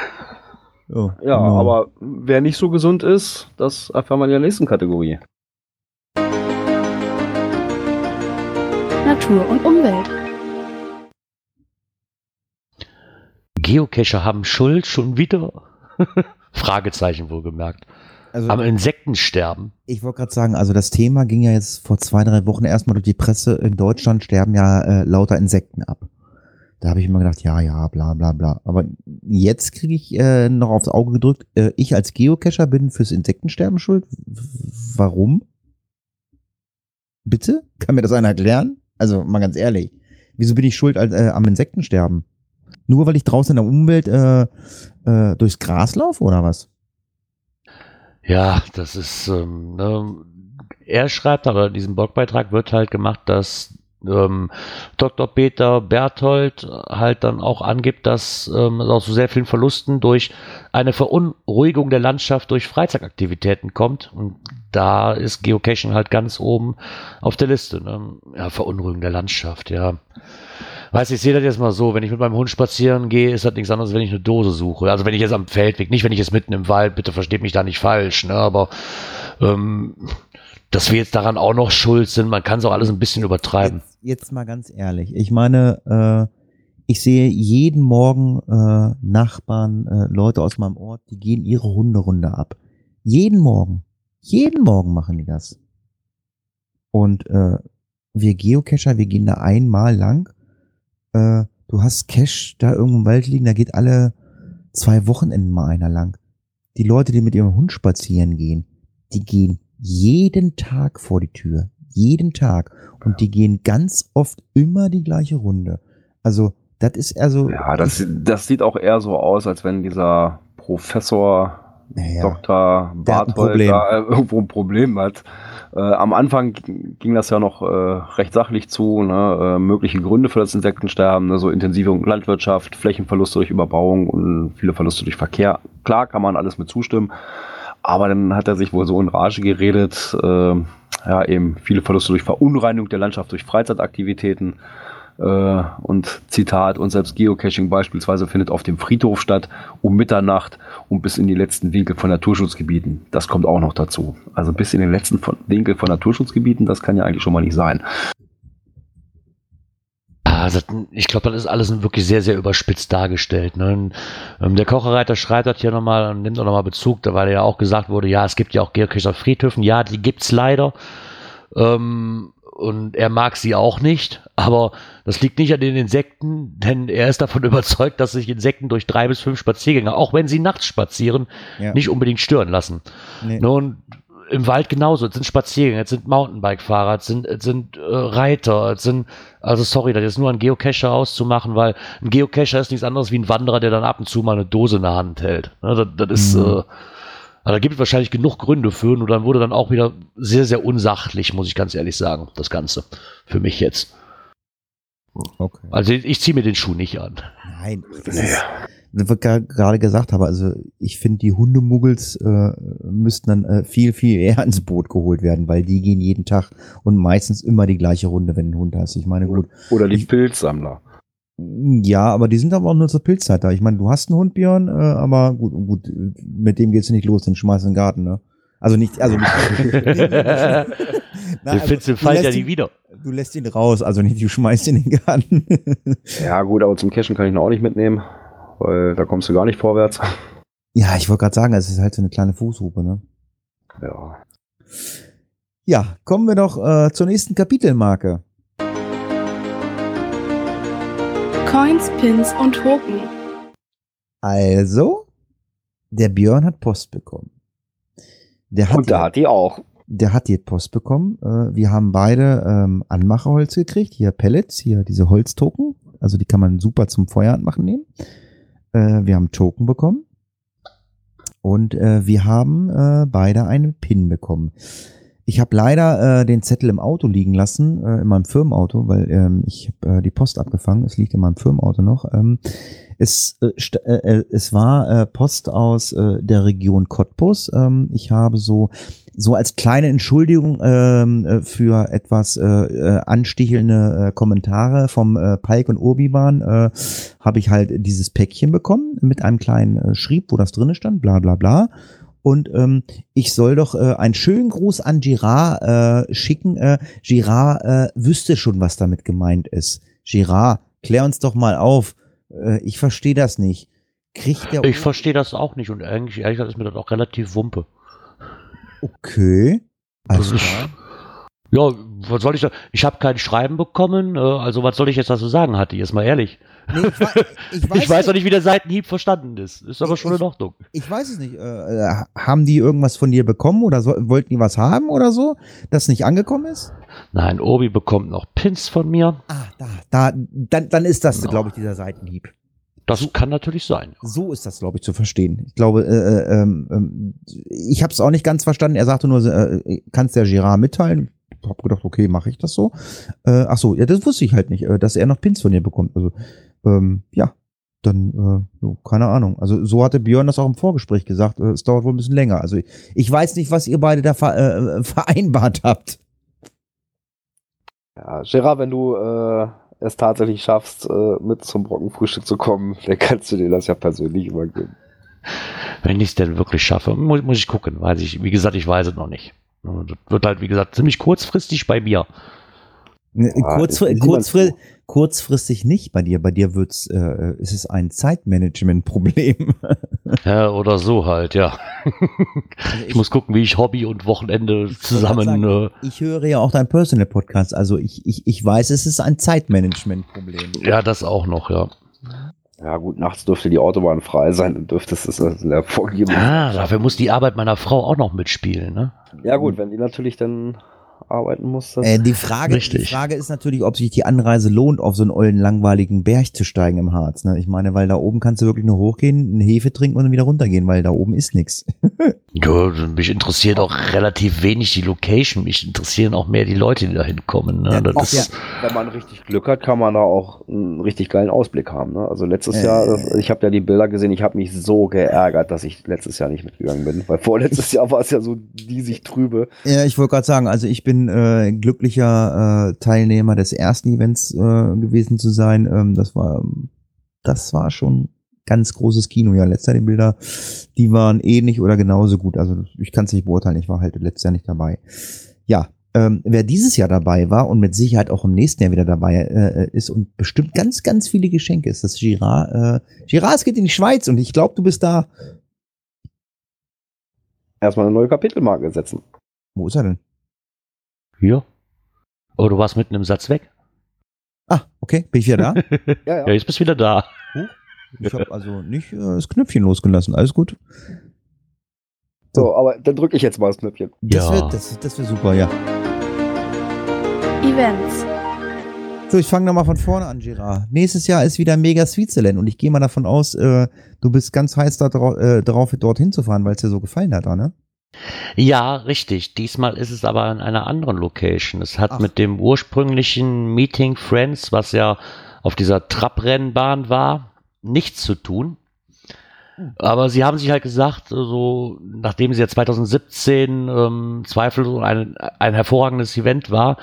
Oh, Ja, genau. aber wer nicht so gesund ist, das erfahren wir in der nächsten Kategorie. Natur und Umwelt. Geocacher haben Schuld schon wieder? Fragezeichen wohlgemerkt. Also, Am Insektensterben. ich wollte gerade sagen, also das Thema ging ja jetzt vor zwei, drei Wochen erstmal durch die Presse. In Deutschland sterben ja äh, lauter Insekten ab. Da habe ich immer gedacht, ja, ja, bla bla bla. Aber jetzt kriege ich äh, noch aufs Auge gedrückt, äh, ich als Geocacher bin fürs Insektensterben schuld. W warum? Bitte? Kann mir das einer erklären? Also mal ganz ehrlich. Wieso bin ich schuld als, äh, am Insektensterben? Nur weil ich draußen in der Umwelt äh, äh, durchs Gras laufe oder was? Ja, das ist, ähm, ne, er schreibt, aber in diesem Blogbeitrag wird halt gemacht, dass ähm, Dr. Peter Berthold halt dann auch angibt, dass ähm, es auch zu sehr vielen Verlusten durch eine Verunruhigung der Landschaft durch Freizeitaktivitäten kommt. Und da ist Geocaching halt ganz oben auf der Liste. Ne? Ja, Verunruhigung der Landschaft, ja. Weiß ich, ich sehe das jetzt mal so, wenn ich mit meinem Hund spazieren gehe, ist das nichts anderes, wenn ich eine Dose suche. Also wenn ich jetzt am Feldweg, nicht wenn ich jetzt mitten im Wald, bitte versteht mich da nicht falsch, ne? aber ähm, dass wir jetzt daran auch noch schuld sind, man kann es auch alles ein bisschen übertreiben. Jetzt, jetzt mal ganz ehrlich. Ich meine, äh, ich sehe jeden Morgen äh, Nachbarn, äh, Leute aus meinem Ort, die gehen ihre Hunderunde ab. Jeden Morgen. Jeden Morgen machen die das. Und äh, wir Geocacher, wir gehen da einmal lang. Äh, du hast Cache da irgendwo im Wald liegen, da geht alle zwei Wochenenden mal einer lang. Die Leute, die mit ihrem Hund spazieren gehen, die gehen jeden Tag vor die Tür. Jeden Tag. Und die gehen ganz oft immer die gleiche Runde. Also, das ist also. Ja, das, das sieht auch eher so aus, als wenn dieser Professor Naja. Dr. Barthold da äh, irgendwo ein Problem hat. Äh, am Anfang ging das ja noch äh, recht sachlich zu, ne? äh, mögliche Gründe für das Insektensterben, ne? so intensive Landwirtschaft, Flächenverluste durch Überbauung und viele Verluste durch Verkehr. Klar kann man alles mit zustimmen, aber dann hat er sich wohl so in Rage geredet, äh, ja eben viele Verluste durch Verunreinigung der Landschaft durch Freizeitaktivitäten, äh, und Zitat, und selbst Geocaching beispielsweise findet auf dem Friedhof statt, um Mitternacht und bis in die letzten Winkel von Naturschutzgebieten. Das kommt auch noch dazu. Also bis in den letzten von, Winkel von Naturschutzgebieten, das kann ja eigentlich schon mal nicht sein. Also, ich glaube, das ist alles wirklich sehr, sehr überspitzt dargestellt. Ne? Ähm, der Kocherreiter schreibt das hier nochmal und nimmt auch nochmal Bezug, weil ja auch gesagt wurde, ja, es gibt ja auch auf Friedhöfen. Ja, die gibt's leider. Ähm, und er mag sie auch nicht, aber das liegt nicht an den Insekten, denn er ist davon überzeugt, dass sich Insekten durch drei bis fünf Spaziergänger, auch wenn sie nachts spazieren, Ja. nicht unbedingt stören lassen. Nee. Ne, und im Wald genauso. Es sind Spaziergänger, es sind Mountainbike-Fahrer, es sind, es sind äh, Reiter, es sind, also sorry, das jetzt nur ein Geocacher auszumachen, weil ein Geocacher ist nichts anderes wie ein Wanderer, der dann ab und zu mal eine Dose in der Hand hält. Ne, das, das ist, Mhm. äh, also da gibt es wahrscheinlich genug Gründe für, nur dann wurde dann auch wieder sehr, sehr unsachlich, muss ich ganz ehrlich sagen, das Ganze. Für mich jetzt. Okay. Also ich, ich ziehe mir den Schuh nicht an. Nein, das ist, das wird gra- gerade gesagt habe, also ich finde, die Hundemuggels äh, müssten dann äh, viel, viel eher ins Boot geholt werden, weil die gehen jeden Tag und meistens immer die gleiche Runde, wenn du einen Hund hast. Ich meine, gut, Oder die Ich- Pilzsammler. ja, aber die sind aber auch nur zur Pilzzeit da. Ich meine, du hast einen Hund, Björn, äh, aber gut, gut, mit dem geht's nicht los, den schmeißt du in den Garten, ne? Also nicht, also nicht. Na, Den also, findest du du lässt ja ihn- nie wieder. Du lässt ihn raus, also nicht, du schmeißt ihn in den Garten. Ja gut, aber zum Cashen kann ich ihn auch nicht mitnehmen, weil da kommst du gar nicht vorwärts. ja, ich wollte gerade sagen, es ist halt so eine kleine Fußhupe, ne? Ja. Ja, kommen wir doch äh, zur nächsten Kapitelmarke. Coins, Pins und Token. Also, der Björn hat Post bekommen. Der hat, Und da hat die auch. der hat die Post bekommen. Äh, wir haben beide ähm, Anmacherholz gekriegt. Hier Pellets, hier diese Holztoken. Also die kann man super zum Feuer anmachen nehmen. Äh, wir haben Token bekommen. Und äh, wir haben äh, beide einen Pin bekommen. Ich habe leider äh, den Zettel im Auto liegen lassen, äh, in meinem Firmenauto, weil ähm, ich habe äh, die Post abgefangen. Es liegt in meinem Firmenauto noch. Ähm, es, äh, äh, äh, es war äh, Post aus äh, der Region Cottbus. Ähm, ich habe so so als kleine Entschuldigung ähm, äh, für etwas äh, äh, anstichelnde äh, Kommentare vom äh, Pike und Obi-Wan äh, habe ich halt dieses Päckchen bekommen mit einem kleinen äh, Schrieb, wo das drinne stand, bla bla bla. Und ähm, ich soll doch äh, einen schönen Gruß an Girard äh, schicken. Äh, Girard äh, wüsste schon, was damit gemeint ist. Girard, klär uns doch mal auf. Äh, ich verstehe das nicht. Kriegt der Ich verstehe das auch nicht und eigentlich, ehrlich gesagt, ist mir das auch relativ Wumpe. Okay. Ist- klar. Ja, was soll ich da? Ich habe kein Schreiben bekommen, äh, also was soll ich jetzt dazu sagen, Hatti? Jetzt mal ehrlich. Nee, ich, wei- ich weiß, Ich weiß doch nicht, nicht, wie der Seitenhieb verstanden ist. Ist aber Ich- schon in ich- Ordnung. ich weiß es nicht. Äh, äh, haben die irgendwas von dir bekommen oder so, wollten die was haben oder so, das nicht angekommen ist? Nein, Obi bekommt noch Pins von mir. Ah, da, da, dann, dann ist das, Ja. glaube ich, dieser Seitenhieb. Das kann natürlich sein. So ist das, glaube ich, zu verstehen. Ich glaube, äh, äh, ähm, ähm, ich habe es auch nicht ganz verstanden. Er sagte nur, äh, kannst der Girard mitteilen? Ich habe gedacht, okay, mache ich das so. Äh, ach so, ja, das wusste ich halt nicht, äh, dass er noch Pins von dir bekommt. Also, ähm, ja, dann, äh, so, keine Ahnung. Also so hatte Björn das auch im Vorgespräch gesagt. Äh, es dauert wohl ein bisschen länger. Also ich, ich weiß nicht, was ihr beide da ver äh, vereinbart habt. Ja, Gerard, wenn du äh, es tatsächlich schaffst, äh, mit zum Brockenfrühstück zu kommen, dann kannst du dir das ja persönlich übergeben. Wenn ich es denn wirklich schaffe, muss, muss ich gucken. Weiß ich, wie gesagt, ich weiß es noch nicht. Das wird halt, wie gesagt, ziemlich kurzfristig bei mir. Äh, Ah, Kurzfri kurzfristig nicht bei dir. Bei dir wird's, äh, ist es ein Zeitmanagement-Problem. Ja, oder so halt, ja. Ich muss gucken, wie ich Hobby und Wochenende zusammen. sagen, Äh, Ich höre ja auch dein Personal Podcast, also ich, ich, ich weiß, es ist ein Zeitmanagement-Problem. ja, das auch noch, ja. Ja gut, nachts dürfte die Autobahn frei sein, dann dürftest es vorgegebenen Ah, dafür muss die Arbeit meiner Frau auch noch mitspielen, ne? Ja gut, wenn die natürlich dann arbeiten muss, das Äh, die, Frage, die. Frage ist natürlich, ob sich die Anreise lohnt, auf so einen ollen, langweiligen Berg zu steigen im Harz. Ne? Ich meine, weil da oben kannst du wirklich nur hochgehen, eine Hefe trinken und dann wieder runtergehen, weil da oben ist nichts. Ja, mich interessiert auch relativ wenig die Location. Mich interessieren auch mehr die Leute, die da hinkommen. Ne? Ja, das ist, wenn man richtig Glück hat, kann man da auch einen richtig geilen Ausblick haben. Ne? Also letztes Äh. Jahr, das- ich habe ja die Bilder gesehen, ich habe mich so geärgert, dass ich letztes Jahr nicht mitgegangen bin, weil vorletztes Jahr war es ja so diesig trübe. Ja, ich wollte gerade sagen, also ich bin äh, glücklicher äh, Teilnehmer des ersten Events äh, gewesen zu sein. Ähm, das war, das war schon ganz großes Kino. Ja, letztes Jahr die Bilder, die waren ähnlich oder genauso gut. Also ich kann es nicht beurteilen. Ich war halt letztes Jahr nicht dabei. Ja, ähm, wer dieses Jahr dabei war und mit Sicherheit auch im nächsten Jahr wieder dabei äh, ist und bestimmt ganz, ganz viele Geschenke ist, das Girard. Äh, Girard, es geht in die Schweiz und ich glaube, du bist da. Erstmal eine neue Kapitelmarke setzen. Wo ist er denn? Hier. Oh, du warst mitten im Satz weg. Ah, okay, bin ich wieder da? Ja, Ja, jetzt bist du wieder da. Ich habe also nicht äh, das Knöpfchen losgelassen. Alles gut. So, aber dann drücke ich jetzt mal das Knöpfchen. Das Ja. wäre das, das super, ja. Events. So, ich fange nochmal von vorne an, Gerard. Nächstes Jahr ist wieder Mega Switzerland und ich gehe mal davon aus, äh, du bist ganz heiß da äh, drauf, dorthin zu fahren, weil es dir so gefallen hat, da, ne? Ja, richtig. Diesmal ist es aber in einer anderen Location. Es hat Ach. mit dem ursprünglichen Meeting Friends, was ja auf dieser Trabrennbahn war, nichts zu tun. Aber sie haben sich halt gesagt, so nachdem sie ja 2017 ähm, zweifellos ein, ein hervorragendes Event war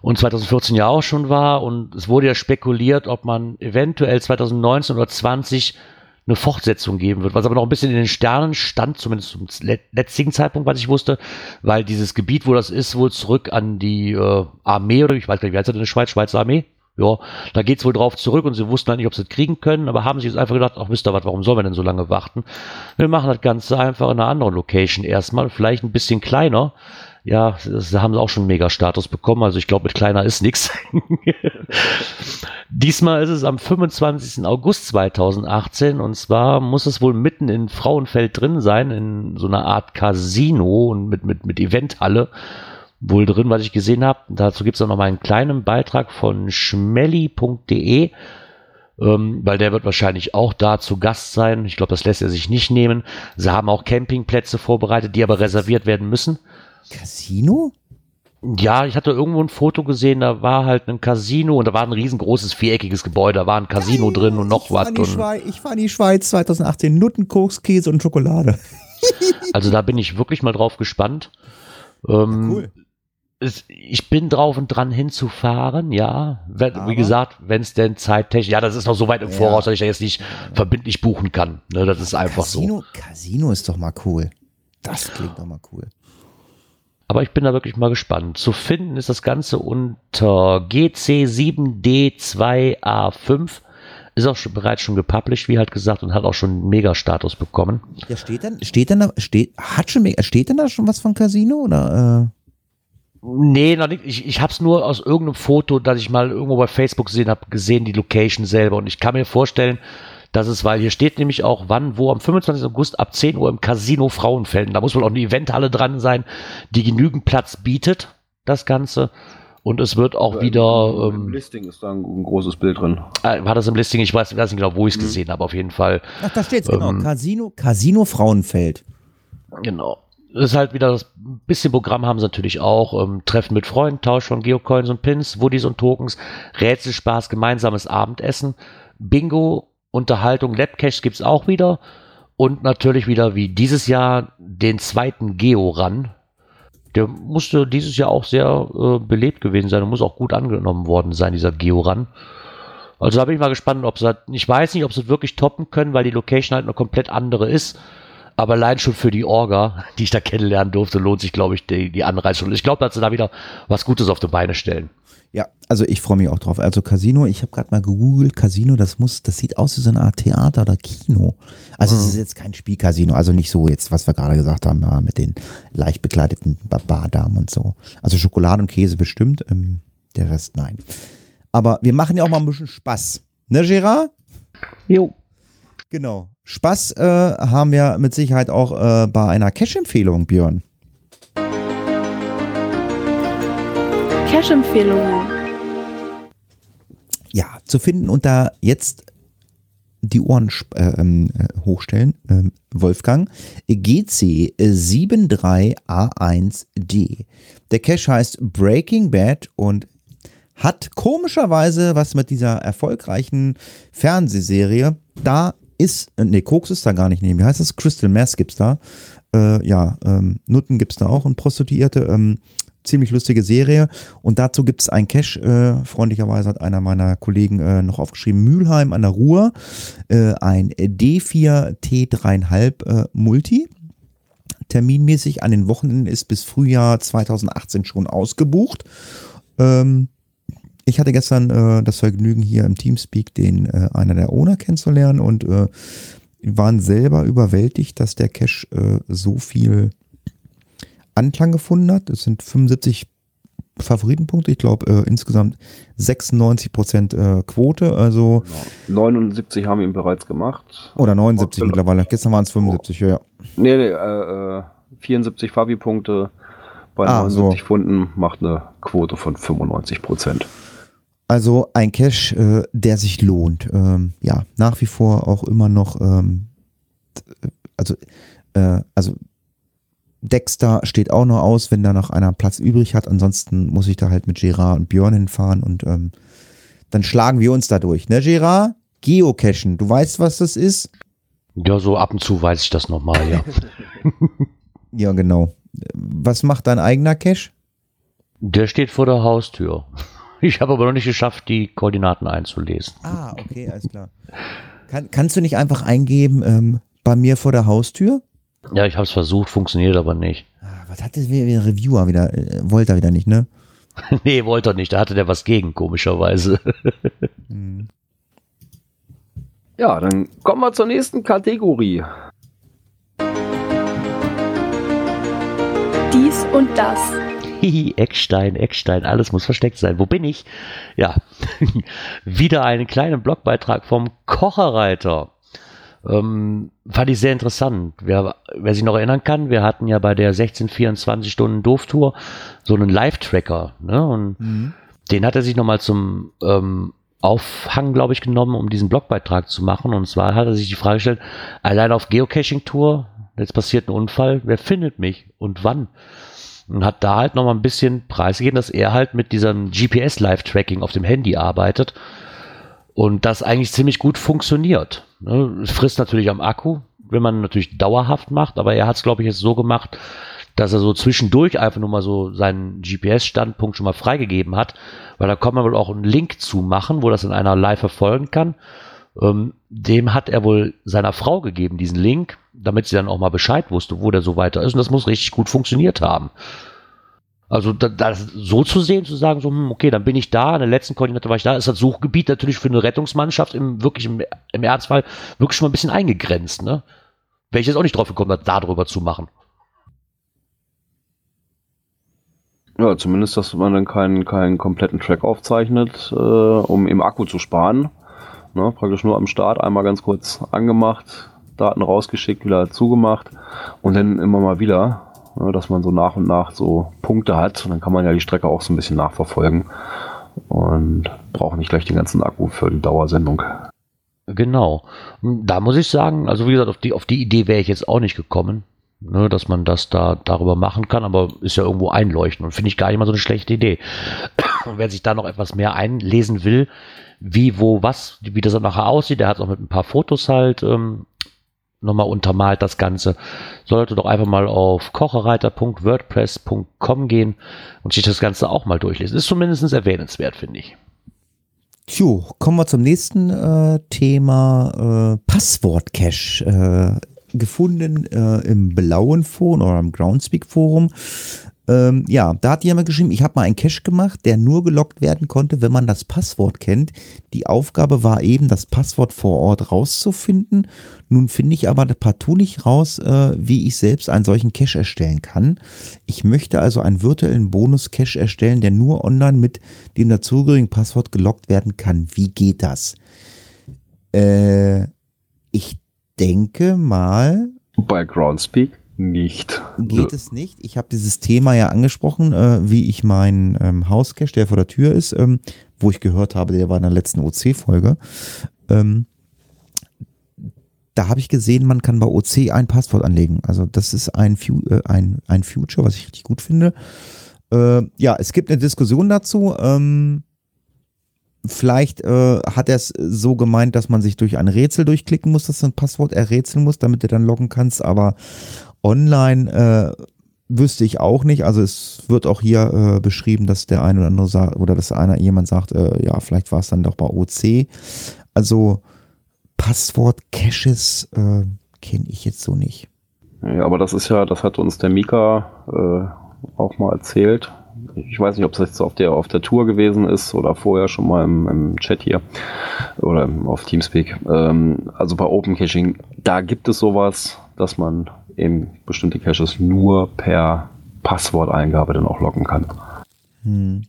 und 2014 ja auch schon war und es wurde ja spekuliert, ob man eventuell 2019 oder 20 eine Fortsetzung geben wird, was aber noch ein bisschen in den Sternen stand, zumindest zum le- letztigen Zeitpunkt, was ich wusste, weil dieses Gebiet, wo das ist, wohl zurück an die äh, Armee oder ich weiß gar nicht, wie heißt das in der Schweiz, Schweizer Armee? Ja, da geht's wohl drauf zurück und sie wussten halt nicht, ob sie es kriegen können, aber haben sich jetzt einfach gedacht, ach wisst ihr was, warum sollen wir denn so lange warten? Wir machen das Ganze einfach in einer anderen Location erstmal, vielleicht ein bisschen kleiner. Ja, da haben sie auch schon einen Mega-Status bekommen, also ich glaube, mit kleiner ist nix. Diesmal ist es am 25. August 2018 und zwar muss es wohl mitten in Frauenfeld drin sein, in so einer Art Casino und mit, mit, mit Eventhalle wohl drin, was ich gesehen habe. Dazu gibt es auch noch mal einen kleinen Beitrag von schmelly.de, ähm, weil der wird wahrscheinlich auch da zu Gast sein. Ich glaube, das lässt er sich nicht nehmen. Sie haben auch Campingplätze vorbereitet, die aber reserviert werden müssen. Casino? Ja, ich hatte irgendwo ein Foto gesehen, da war halt ein Casino und da war ein riesengroßes viereckiges Gebäude, da war ein Casino drin und noch was. Ich fahre in die Schweiz 2018. Nutten, Koks, Käse und Schokolade. Also da bin ich wirklich mal drauf gespannt. Ähm, cool. es, ich bin drauf und dran hinzufahren, ja. Wenn, wie gesagt, wenn es denn zeittechnisch, ja, das ist noch so weit im Ja. Voraus, dass ich da jetzt nicht verbindlich buchen kann. Ne, das ist einfach so. Casino, Casino ist doch mal cool. Das klingt doch mal cool. Aber ich bin da wirklich mal gespannt. Zu finden ist das Ganze unter GC7D2A5. Ist auch schon, bereits schon gepublished, wie halt gesagt, und hat auch schon einen Mega-Status bekommen. Ja, steht denn, steht denn da, steht, hat schon, steht denn da schon was von Casino oder? Nee, noch nicht. Ich, ich habe es nur aus irgendeinem Foto, das ich mal irgendwo bei Facebook gesehen habe, gesehen, die Location selber. Und ich kann mir vorstellen, dass es, weil hier steht nämlich auch, wann, wo, am 25. August ab 10 Uhr im Casino Frauenfelden. Da muss wohl auch eine Eventhalle dran sein, die genügend Platz bietet, das Ganze. Und es wird auch wieder, Im ähm, Listing ist da ein, ein großes Bild drin. äh, war das im Listing? Ich weiß, weiß nicht genau, wo ich es Mhm. gesehen habe, auf jeden Fall. Ach, da steht's genau. Ähm, Casino, Casino Frauenfeld. Genau. Das ist halt wieder das ein bisschen Programm haben sie natürlich auch. Ähm, Treffen mit Freunden, Tausch von Geocoins und Pins, Woodies und Tokens, Rätselspaß, gemeinsames Abendessen, Bingo, Unterhaltung, Labcash gibt's auch wieder. Und natürlich wieder wie dieses Jahr den zweiten Geo-Run. Der musste dieses Jahr auch sehr äh, belebt gewesen sein und muss auch gut angenommen worden sein, dieser Geo-Run. Also da bin ich mal gespannt, ob sie halt, ich weiß nicht, ob sie wirklich toppen können, weil die Location halt eine komplett andere ist. Aber allein schon für die Orga, die ich da kennenlernen durfte, lohnt sich, glaube ich, die, die Anreise schon. Ich glaube, dass sie da wieder was Gutes auf die Beine stellen. Also ich freue mich auch drauf. Also Casino, ich habe gerade mal gegoogelt, Casino, das muss, das sieht aus wie so eine Art Theater oder Kino. Also es ist jetzt kein Spielcasino, also nicht so jetzt, was wir gerade gesagt haben, ja, mit den leicht bekleideten Bardamen und so. Also Schokolade und Käse bestimmt, ähm, der Rest nein. Aber wir machen ja auch mal ein bisschen Spaß. Ne, Gerard? Jo. Genau. Spaß äh, haben wir mit Sicherheit auch äh, bei einer Cash-Empfehlung, Björn. Cash-Empfehlungen. Ja, zu finden unter jetzt die Ohren äh, ähm, äh, hochstellen, ähm, Wolfgang, GC73A1D. Der Cache heißt Breaking Bad und hat komischerweise was mit dieser erfolgreichen Fernsehserie. Da ist, äh, nee, Koks ist da gar nicht neben. Wie heißt das? Crystal Mess gibt's da. Äh, ja, ähm, Nutten gibt's da auch und Prostituierte. Ähm, ziemlich lustige Serie. Und dazu gibt's ein Cache. Äh, freundlicherweise hat einer meiner Kollegen äh, noch aufgeschrieben, Mülheim an der Ruhr. Äh, ein D4 T3,5 äh, Multi. Terminmäßig an den Wochenenden ist bis Frühjahr 2018 schon ausgebucht. Ähm, ich hatte gestern äh, das Vergnügen, hier im Teamspeak den äh, einer der Owner kennenzulernen und waren selber überwältigt, dass der äh, so viel Anklang gefunden hat. Es sind 75 Favoritenpunkte, ich glaube äh, insgesamt 96 Prozent äh, Quote, also 79 haben ihn bereits gemacht. oder 79 Oh, mittlerweile. Gestern waren es 75, ja. Nee, nee, äh, äh, 74 Fabi-Punkte bei Ah, 79 so. Funden macht eine Quote von 95 Prozent. Also ein Cache, äh, der sich lohnt. Ähm, ja, nach wie vor auch immer noch, ähm, t- also, äh, also Dexter steht auch noch aus, wenn da noch einer Platz übrig hat. Ansonsten muss ich da halt mit Gerard und Björn hinfahren und ähm, dann schlagen wir uns da durch. Ne, Gerard? Geocachen, du weißt, was das ist? Ja, so ab und zu weiß ich das nochmal, ja. Ja, genau. Was macht dein eigener Cache? Der steht vor der Haustür. Ich habe aber noch nicht geschafft, die Koordinaten einzulesen. Ah, okay, alles klar. Kann, kannst du nicht einfach eingeben, ähm, bei mir vor der Haustür? Ja, ich habe es versucht, funktioniert aber nicht. Ah, was hat wieder Reviewer wieder? Äh, wollte er wieder nicht, ne? nee, wollte er nicht. Da hatte der was gegen, komischerweise. Hm. Ja, dann kommen wir zur nächsten Kategorie. Dies und das. Hihi, Eckstein, Eckstein, alles muss versteckt sein. Wo bin ich? Ja, wieder einen kleinen Blogbeitrag vom Kocherreiter. Ähm, fand ich sehr interessant. Wer, wer sich noch erinnern kann, wir hatten ja bei der 16 24 Stunden Doof-Tour so einen Live-Tracker. Ne? Und Mhm. den hat er sich nochmal zum ähm, Aufhang, glaube ich, genommen, um diesen Blogbeitrag zu machen. Und zwar hat er sich die Frage gestellt, allein auf Geocaching-Tour, jetzt passiert ein Unfall, wer findet mich und wann? Und hat da halt nochmal ein bisschen preisgegeben, dass er halt mit diesem GPS-Live-Tracking auf dem Handy arbeitet und das eigentlich ziemlich gut funktioniert. Ne? Es frisst natürlich am Akku, wenn man natürlich dauerhaft macht, aber er hat es, glaube ich, jetzt so gemacht, dass er so zwischendurch einfach nur mal so seinen GPS-Standpunkt schon mal freigegeben hat, weil da kann man wohl auch einen Link zu machen, wo das in einer live verfolgen kann. Ähm, dem hat er wohl seiner Frau gegeben, diesen Link, damit sie dann auch mal Bescheid wusste, wo der so weiter ist. Und das muss richtig gut funktioniert haben. Also da, das so zu sehen, zu sagen, so, hm, okay, dann bin ich da, in der letzten Koordinate war ich da, ist das Suchgebiet natürlich für eine Rettungsmannschaft im wirklich im, im Ernstfall wirklich schon mal ein bisschen eingegrenzt, ne? Wäre ich jetzt auch nicht drauf gekommen, da drüber zu machen. Ja, zumindest, dass man dann keinen, keinen kompletten Track aufzeichnet, äh, um im Akku zu sparen. Ne, praktisch nur am Start einmal ganz kurz angemacht, Daten rausgeschickt, wieder zugemacht und dann immer mal wieder, ne, dass man so nach und nach so Punkte hat und dann kann man ja die Strecke auch so ein bisschen nachverfolgen und braucht nicht gleich den ganzen Akku für die Dauersendung. Genau. Da muss ich sagen, also wie gesagt, auf die, auf die Idee wäre ich jetzt auch nicht gekommen, ne, dass man das da darüber machen kann, aber ist ja irgendwo einleuchten und finde ich gar nicht mal so eine schlechte Idee. Und wer sich da noch etwas mehr einlesen will, wie, wo, was, wie das dann nachher aussieht, der hat auch mit ein paar Fotos halt ähm, nochmal untermalt das Ganze, sollte doch einfach mal auf kochereiter.wordpress.com gehen und sich das Ganze auch mal durchlesen. Ist zumindest erwähnenswert, finde ich. Tjo, kommen wir zum nächsten äh, Thema äh, Passwort-Cache. Äh, gefunden äh, im blauen Forum oder im Groundspeak Forum. Ähm, ja, da hat jemand geschrieben, ich habe mal einen Cache gemacht, der nur gelockt werden konnte, wenn man das Passwort kennt. Die Aufgabe war eben, das Passwort vor Ort rauszufinden. Nun finde ich aber partout nicht raus, äh, wie ich selbst einen solchen Cache erstellen kann. Ich möchte also einen virtuellen Bonus-Cache erstellen, der nur online mit dem dazugehörigen Passwort gelockt werden kann. Wie geht das? Äh, ich denke mal. Bei Groundspeak nicht. Geht es nicht. Ich habe dieses Thema ja angesprochen, äh, wie ich meinen ähm, Hauscache, der vor der Tür ist, ähm, wo ich gehört habe, der war in der letzten OC-Folge. Ähm, da habe ich gesehen, man kann bei OC ein Passwort anlegen. Also das ist ein, äh, ein, ein Future, was ich richtig gut finde. Äh, ja, es gibt eine Diskussion dazu. Ähm, Vielleicht äh, hat er es so gemeint, dass man sich durch ein Rätsel durchklicken muss, dass du ein Passwort errätseln muss, damit du dann loggen kannst. Aber online äh, wüsste ich auch nicht. Also es wird auch hier äh, beschrieben, dass der eine oder andere sagt, oder dass einer jemand sagt, äh, ja, vielleicht war es dann doch bei OC. Also Passwort-Caches äh, kenne ich jetzt so nicht. Ja, aber das ist ja, das hat uns der Mika äh, auch mal erzählt. Ich weiß nicht, ob es jetzt auf der auf der Tour gewesen ist oder vorher schon mal im, im Chat hier oder auf Teamspeak. Ähm, also bei Open Caching, da gibt es sowas, dass man eben bestimmte Caches nur per Passworteingabe dann auch locken kann. Hm.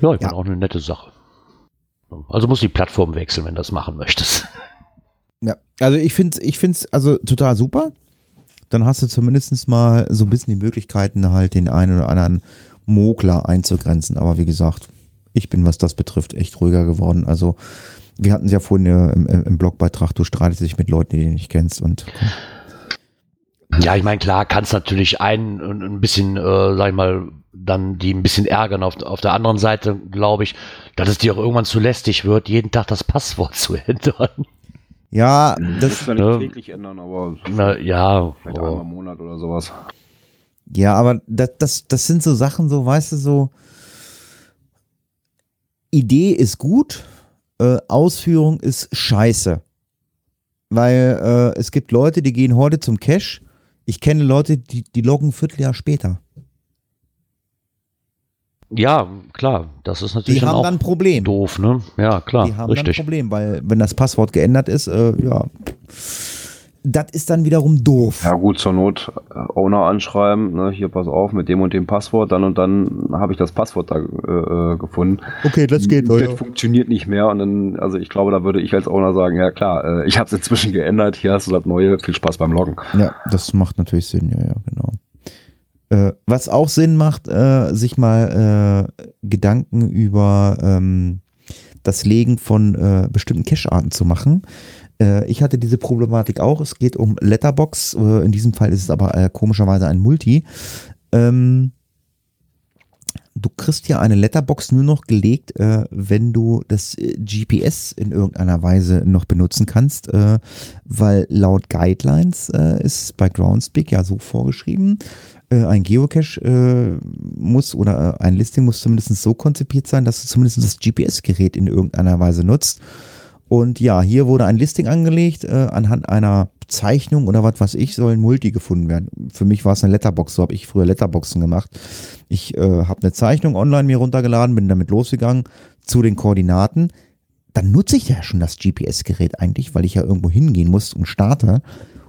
Ja, ich ja. auch eine nette Sache. Also muss die Plattform wechseln, wenn du das machen möchtest. Ja, also ich finde es ich find's also total super. Dann hast du zumindest mal so ein bisschen die Möglichkeiten, halt den einen oder anderen Mogler einzugrenzen. Aber wie gesagt, ich bin, was das betrifft, echt ruhiger geworden. Also wir hatten es ja vorhin im, im Blogbeitrag, du streitest dich mit Leuten, die du nicht kennst und ja, ich meine, klar, kannst natürlich einen ein bisschen, äh, sag ich mal, dann die ein bisschen ärgern. Auf, auf der anderen Seite glaube ich, dass es dir auch irgendwann zu lästig wird, jeden Tag das Passwort zu ändern. Ja, das, das ja nicht täglich ändern, aber na, ja, vielleicht oh. einmal im Monat oder sowas. Ja, aber das, das, das sind so Sachen, so, weißt du, so Idee ist gut, äh, Ausführung ist scheiße. Weil äh, es gibt Leute, die gehen heute zum Cash. Ich kenne Leute, die, die loggen ein Vierteljahr später. Ja, klar, das ist natürlich die haben dann ein Problem. doof, ne? Ja, klar, die haben richtig. dann ein Problem, weil wenn das Passwort geändert ist, äh, ja, das ist dann wiederum doof. Ja gut, zur Not äh, Owner anschreiben, ne, hier pass auf, mit dem und dem Passwort, dann und dann habe ich das Passwort da äh, gefunden. Okay, das geht. Das ja. funktioniert nicht mehr und dann, also ich glaube, da würde ich als Owner sagen, ja klar, äh, ich habe es inzwischen geändert, hier hast du das neue, viel Spaß beim Loggen. Ja, das macht natürlich Sinn, ja, ja, genau. Äh, was auch Sinn macht, äh, sich mal äh, Gedanken über ähm, das Legen von äh, bestimmten Cache-Arten zu machen. Äh, ich hatte diese Problematik auch. Es geht um Letterbox. Äh, in diesem Fall ist es aber komischerweise ein Multi. Ähm, du kriegst ja eine Letterbox nur noch gelegt, äh, wenn du das äh, GPS in irgendeiner Weise noch benutzen kannst, äh, weil laut Guidelines äh, ist bei Groundspeak ja so vorgeschrieben, äh, ein Geocache äh, muss oder äh, ein Listing muss zumindest so konzipiert sein, dass du zumindest das GPS-Gerät in irgendeiner Weise nutzt. Und ja, hier wurde ein Listing angelegt, äh, anhand einer Zeichnung oder was weiß ich, soll ein Multi gefunden werden. Für mich war es eine Letterbox, so habe ich früher Letterboxen gemacht. Ich äh, habe eine Zeichnung online mir runtergeladen, bin damit losgegangen zu den Koordinaten. Dann nutze ich ja schon das GPS-Gerät eigentlich, weil ich ja irgendwo hingehen muss und starte.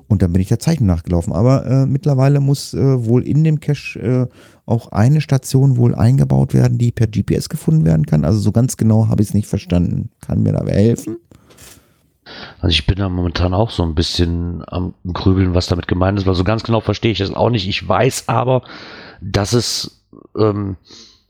Und dann bin ich der Zeichnung nachgelaufen. Aber äh, mittlerweile muss äh, wohl in dem Cache äh, auch eine Station wohl eingebaut werden, die per GPS gefunden werden kann. Also so ganz genau habe ich es nicht verstanden. Kann mir da wer helfen? Also ich bin da momentan auch so ein bisschen am Grübeln, was damit gemeint ist, weil so ganz genau verstehe ich das auch nicht. Ich weiß aber, dass es, ähm,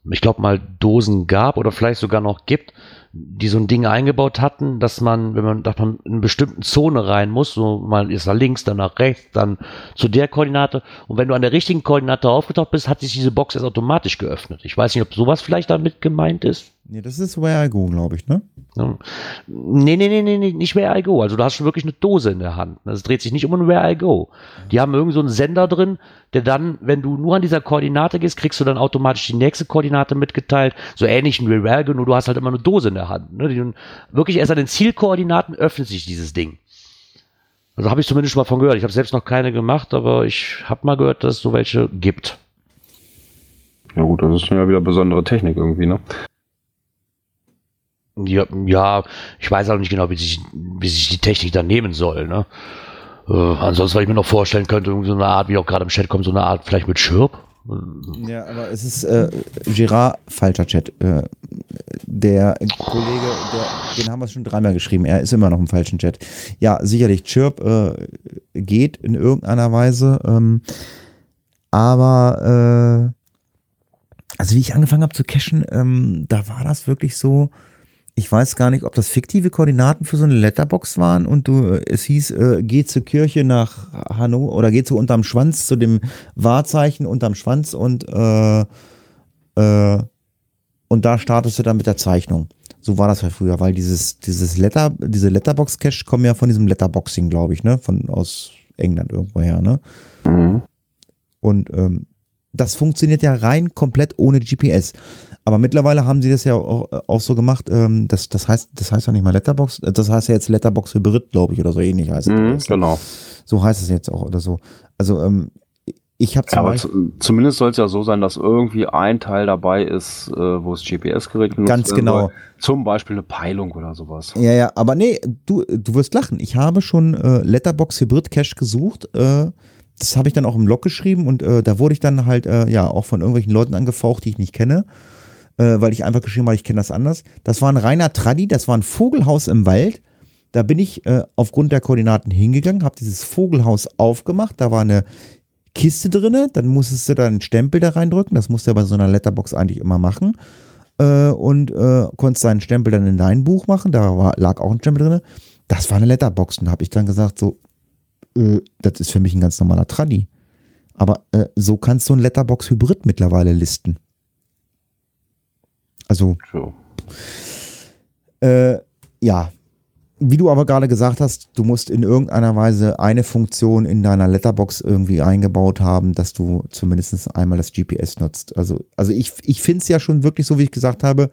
ich glaube mal Dosen gab oder vielleicht sogar noch gibt, die so ein Ding eingebaut hatten, dass man, wenn man, dass man in eine bestimmte Zone rein muss, so mal ist nach links, dann nach rechts, dann zu der Koordinate. Und wenn du an der richtigen Koordinate aufgetaucht bist, hat sich diese Box erst automatisch geöffnet. Ich weiß nicht, ob sowas vielleicht damit gemeint ist. Nee, das ist Where I Go, glaube ich, ne? Nee, nee, nee, nee, nicht Where I Go. Also du hast schon wirklich eine Dose in der Hand. Es dreht sich nicht um ein Where I Go. Die haben irgend so einen Sender drin, der dann, wenn du nur an dieser Koordinate gehst, kriegst du dann automatisch die nächste Koordinate mitgeteilt. So ähnlich wie Where I Go, nur du hast halt immer eine Dose in der Hand. Ne? Die, wirklich erst an den Zielkoordinaten öffnet sich dieses Ding. Also habe ich zumindest schon mal von gehört. Ich habe selbst noch keine gemacht, aber ich habe mal gehört, dass es so welche gibt. Ja gut, das ist ja wieder besondere Technik irgendwie, ne? Ja, ja, ich weiß auch nicht genau, wie sich, wie sich die Technik dann nehmen soll. Ne? Äh, ansonsten, was ich mir noch vorstellen könnte, so eine Art, wie auch gerade im Chat kommt, so eine Art vielleicht mit Schirp. Ja, aber es ist äh, Girard, falscher Chat. Äh, der Kollege, der, den haben wir schon dreimal geschrieben. Er ist immer noch im falschen Chat. Ja, sicherlich, Chirp äh, geht in irgendeiner Weise. Ähm, aber äh, also wie ich angefangen habe zu cachen, ähm, da war das wirklich so. Ich weiß gar nicht, ob das fiktive Koordinaten für so eine Letterbox waren und du, äh, es hieß, äh, geh zur Kirche nach Hannover oder geh zu unterm Schwanz, zu dem Wahrzeichen unterm Schwanz und äh, äh, und da startest du dann mit der Zeichnung. So war das ja früher, weil dieses, dieses Letter, diese Letterbox-Cache kommen ja von diesem Letterboxing, glaube ich, ne? Von aus England irgendwoher, ne? Mhm. Und ähm, das funktioniert ja rein komplett ohne GPS. Aber mittlerweile haben sie das ja auch, auch so gemacht, ähm, das, das heißt, das heißt ja nicht mal Letterbox, das heißt ja jetzt Letterbox Hybrid, glaube ich, oder so ähnlich heißt Mhm, es. genau. So heißt es jetzt auch oder so. Also ähm, ich habe zum Ja, aber zumindest soll es ja so sein, dass irgendwie ein Teil dabei ist, äh, wo das GPS-Gerät genutzt Ganz genau. Soll. Zum Beispiel eine Peilung oder sowas. Ja, ja, aber nee, du, du wirst lachen. Ich habe schon äh, Letterbox Hybrid Cache gesucht. Äh, das habe ich dann auch im Log geschrieben und äh, da wurde ich dann halt äh, ja auch von irgendwelchen Leuten angefaucht, die ich nicht kenne, äh, weil ich einfach geschrieben habe, ich kenne das anders. Das war ein reiner Traddy, das war ein Vogelhaus im Wald. Da bin ich äh, aufgrund der Koordinaten hingegangen, habe dieses Vogelhaus aufgemacht. Da war eine Kiste drinne, dann musstest du da einen Stempel da reindrücken. Das musst du ja bei so einer Letterbox eigentlich immer machen. Äh, und äh, konntest deinen Stempel dann in dein Buch machen. Da war, lag auch ein Stempel drinne. Das war eine Letterbox. Und da habe ich dann gesagt, so, äh, das ist für mich ein ganz normaler Traddy. Aber äh, so kannst du ein Letterbox-Hybrid mittlerweile listen. Also, So. äh, ja. Wie du aber gerade gesagt hast, du musst in irgendeiner Weise eine Funktion in deiner Letterbox irgendwie eingebaut haben, dass du zumindest einmal das GPS nutzt. Also, also ich, ich finde es ja schon wirklich so, wie ich gesagt habe,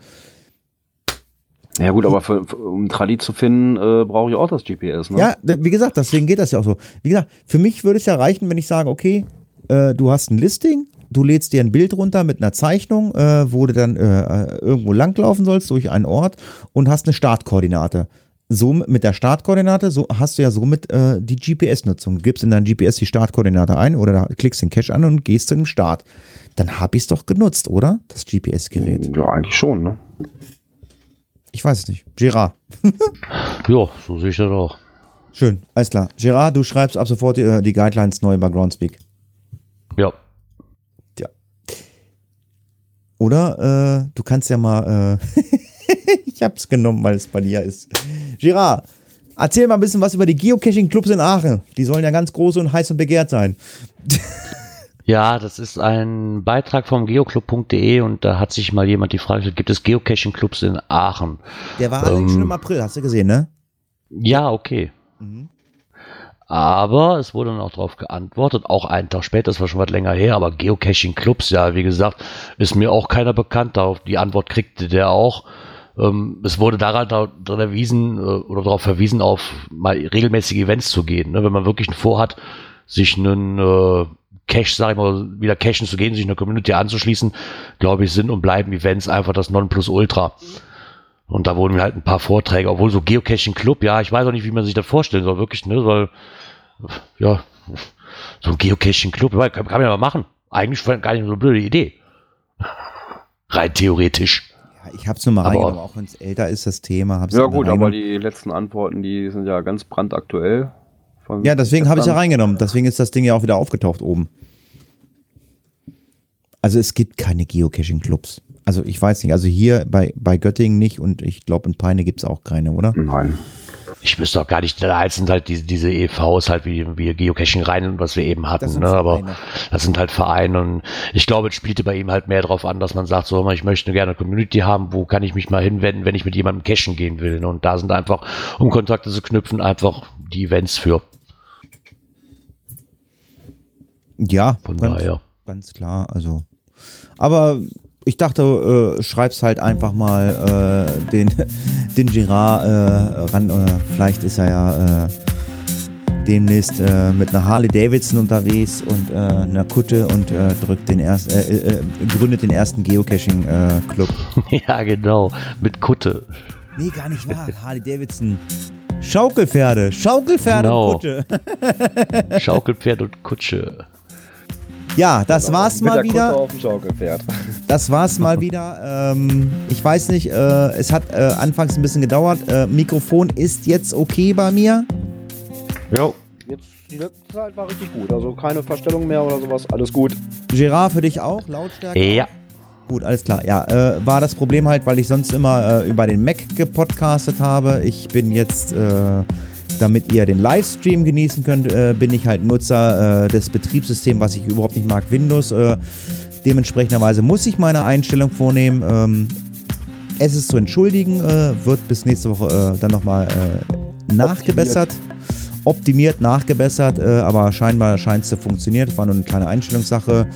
Ja gut, aber für, für, um Tradi zu finden, äh, brauche ich auch das GPS, ne? Ja, wie gesagt, deswegen geht das ja auch so. Wie gesagt, für mich würde es ja reichen, wenn ich sage, okay, äh, du hast ein Listing, du lädst dir ein Bild runter mit einer Zeichnung, äh, wo du dann äh, irgendwo langlaufen sollst durch einen Ort und hast eine Startkoordinate. So mit der Startkoordinate, so hast du ja somit äh, die GPS-Nutzung. Du gibst in dein GPS die Startkoordinate ein oder da klickst den Cache an und gehst zu dem Start. Dann habe ich es doch genutzt, oder? Das GPS-Gerät. Ja, eigentlich schon, ne? Ich weiß es nicht. Gerard. Ja, so sehe ich das auch. Schön, alles klar. Gerard, du schreibst ab sofort die, äh, die Guidelines neu bei Groundspeak. Ja. Oder äh, du kannst ja mal, äh, ich hab's genommen, weil es bei dir ist. Girard, erzähl mal ein bisschen was über die Geocaching-Clubs in Aachen. Die sollen ja ganz groß und heiß und begehrt sein. Ja, das ist ein Beitrag vom geoclub.de und da hat sich mal jemand die Frage gestellt, gibt es Geocaching-Clubs in Aachen? Der war allerdings Ähm, schon im April, hast du gesehen, ne? Ja, okay. Mhm. Aber es wurde dann auch darauf geantwortet, auch einen Tag später, das war schon was länger her, aber Geocaching-Clubs, ja, wie gesagt, ist mir auch keiner bekannt. Darauf die Antwort kriegte der auch. Ähm, es wurde daran da- daran erwiesen äh, oder darauf verwiesen, auf mal regelmäßige Events zu gehen. Ne? Wenn man wirklich vorhat, sich einen äh, Cache, sag ich mal, wieder cachen zu gehen, sich einer Community anzuschließen, glaube ich, sind und bleiben Events einfach das Nonplusultra. Und da wurden mir halt ein paar Vorträge, obwohl so Geocaching Club, ja, ich weiß auch nicht, wie man sich das vorstellen soll, wirklich, ne, weil, ja, so ein Geocaching Club, kann, kann man ja mal machen. Eigentlich gar nicht so eine blöde Idee. Rein theoretisch. Ja, ich hab's nur mal Aber- reingenommen, auch wenn es älter ist, das Thema. Hab's Ja gut, aber die letzten Antworten, die sind ja ganz brandaktuell. Von Ja, deswegen habe ich ja reingenommen. Deswegen ist das Ding ja auch wieder aufgetaucht oben. Also es gibt keine Geocaching-Clubs. Also ich weiß nicht, also hier bei, bei Göttingen nicht und ich glaube in Peine gibt's auch keine, oder? Nein. Ich wüsste auch gar nicht, da sind halt diese, diese EVs halt wie, wie Geocaching rein, was wir eben hatten, Das sind ne, aber das sind halt Vereine und ich glaube, es spielte bei ihm halt mehr drauf an, dass man sagt, so, ich möchte gerne eine Community haben, wo kann ich mich mal hinwenden, wenn ich mit jemandem cashen gehen will. Ne? Und da sind einfach, um Kontakte zu knüpfen, einfach die Events für. Ja, Von ganz, daher. ganz klar. Also, aber ich dachte, äh, schreib's halt einfach mal äh, den, den Girard äh, ran. Vielleicht ist er ja äh, demnächst äh, mit einer Harley Davidson unterwegs und äh, einer Kutte und drückt den erst, gründet den ersten Geocaching äh, Club. ja, genau. Mit Kutte. Nee, gar nicht wahr. Harley Davidson. Schaukelpferde, Schaukelpferde Genau. und Kutte. Schaukelpferd und Kutsche. Ja, das war's Mit mal wieder. auf dem Schaukelpferd. Das war's mal wieder. Ähm, ich weiß nicht, äh, es hat äh, anfangs ein bisschen gedauert. Äh, Mikrofon ist jetzt okay bei mir. Ja. Jetzt, die letzte Zeit war richtig gut. Also keine Verstellung mehr oder sowas. Alles gut. Gerard für dich auch, Lautstärke? Ja. Gut, alles klar. Ja, äh, war das Problem halt, weil ich sonst immer äh, über den Mac gepodcastet habe. Ich bin jetzt, äh, damit ihr den Livestream genießen könnt, äh, bin ich halt Nutzer äh, des Betriebssystems, was ich überhaupt nicht mag, Windows. Äh, dementsprechenderweise muss ich meine Einstellung vornehmen. Ähm, es ist zu entschuldigen, äh, wird bis nächste Woche äh, dann nochmal äh, nachgebessert. Optimiert, nachgebessert, äh, aber scheinbar scheint es zu funktionieren. Das war nur eine kleine Einstellungssache.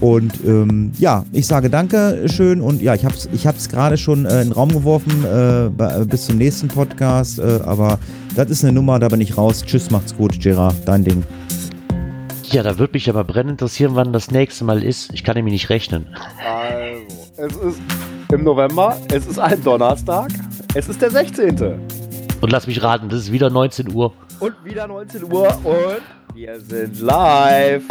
Und ähm, ja, ich sage danke schön und ja, ich habe es ich hab's gerade schon äh, in den Raum geworfen äh, bei, bis zum nächsten Podcast, äh, aber das ist eine Nummer, da bin ich raus. Tschüss, macht's gut, Gerard, dein Ding. Ja, da würde mich aber brennend interessieren, wann das nächste Mal ist. Ich kann nämlich nicht rechnen. Also, es ist im November. Es ist ein Donnerstag. Es ist der 16. Und lass mich raten, das ist wieder 19 Uhr. Und wieder 19 Uhr und wir sind live.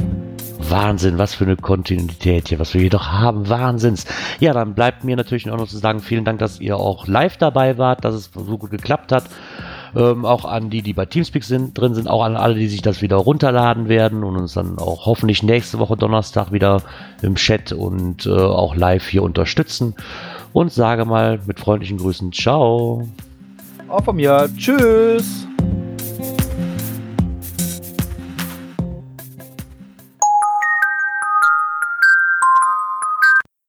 Wahnsinn, was für eine Kontinuität hier, was wir hier doch haben. Wahnsinns. Ja, dann bleibt mir natürlich auch noch zu sagen, vielen Dank, dass ihr auch live dabei wart, dass es so gut geklappt hat. Ähm, auch an die, die bei Teamspeak sind, drin sind, auch an alle, die sich das wieder runterladen werden und uns dann auch hoffentlich nächste Woche Donnerstag wieder im Chat und äh, auch live hier unterstützen. Und sage mal mit freundlichen Grüßen, ciao. Auch von mir. Tschüss.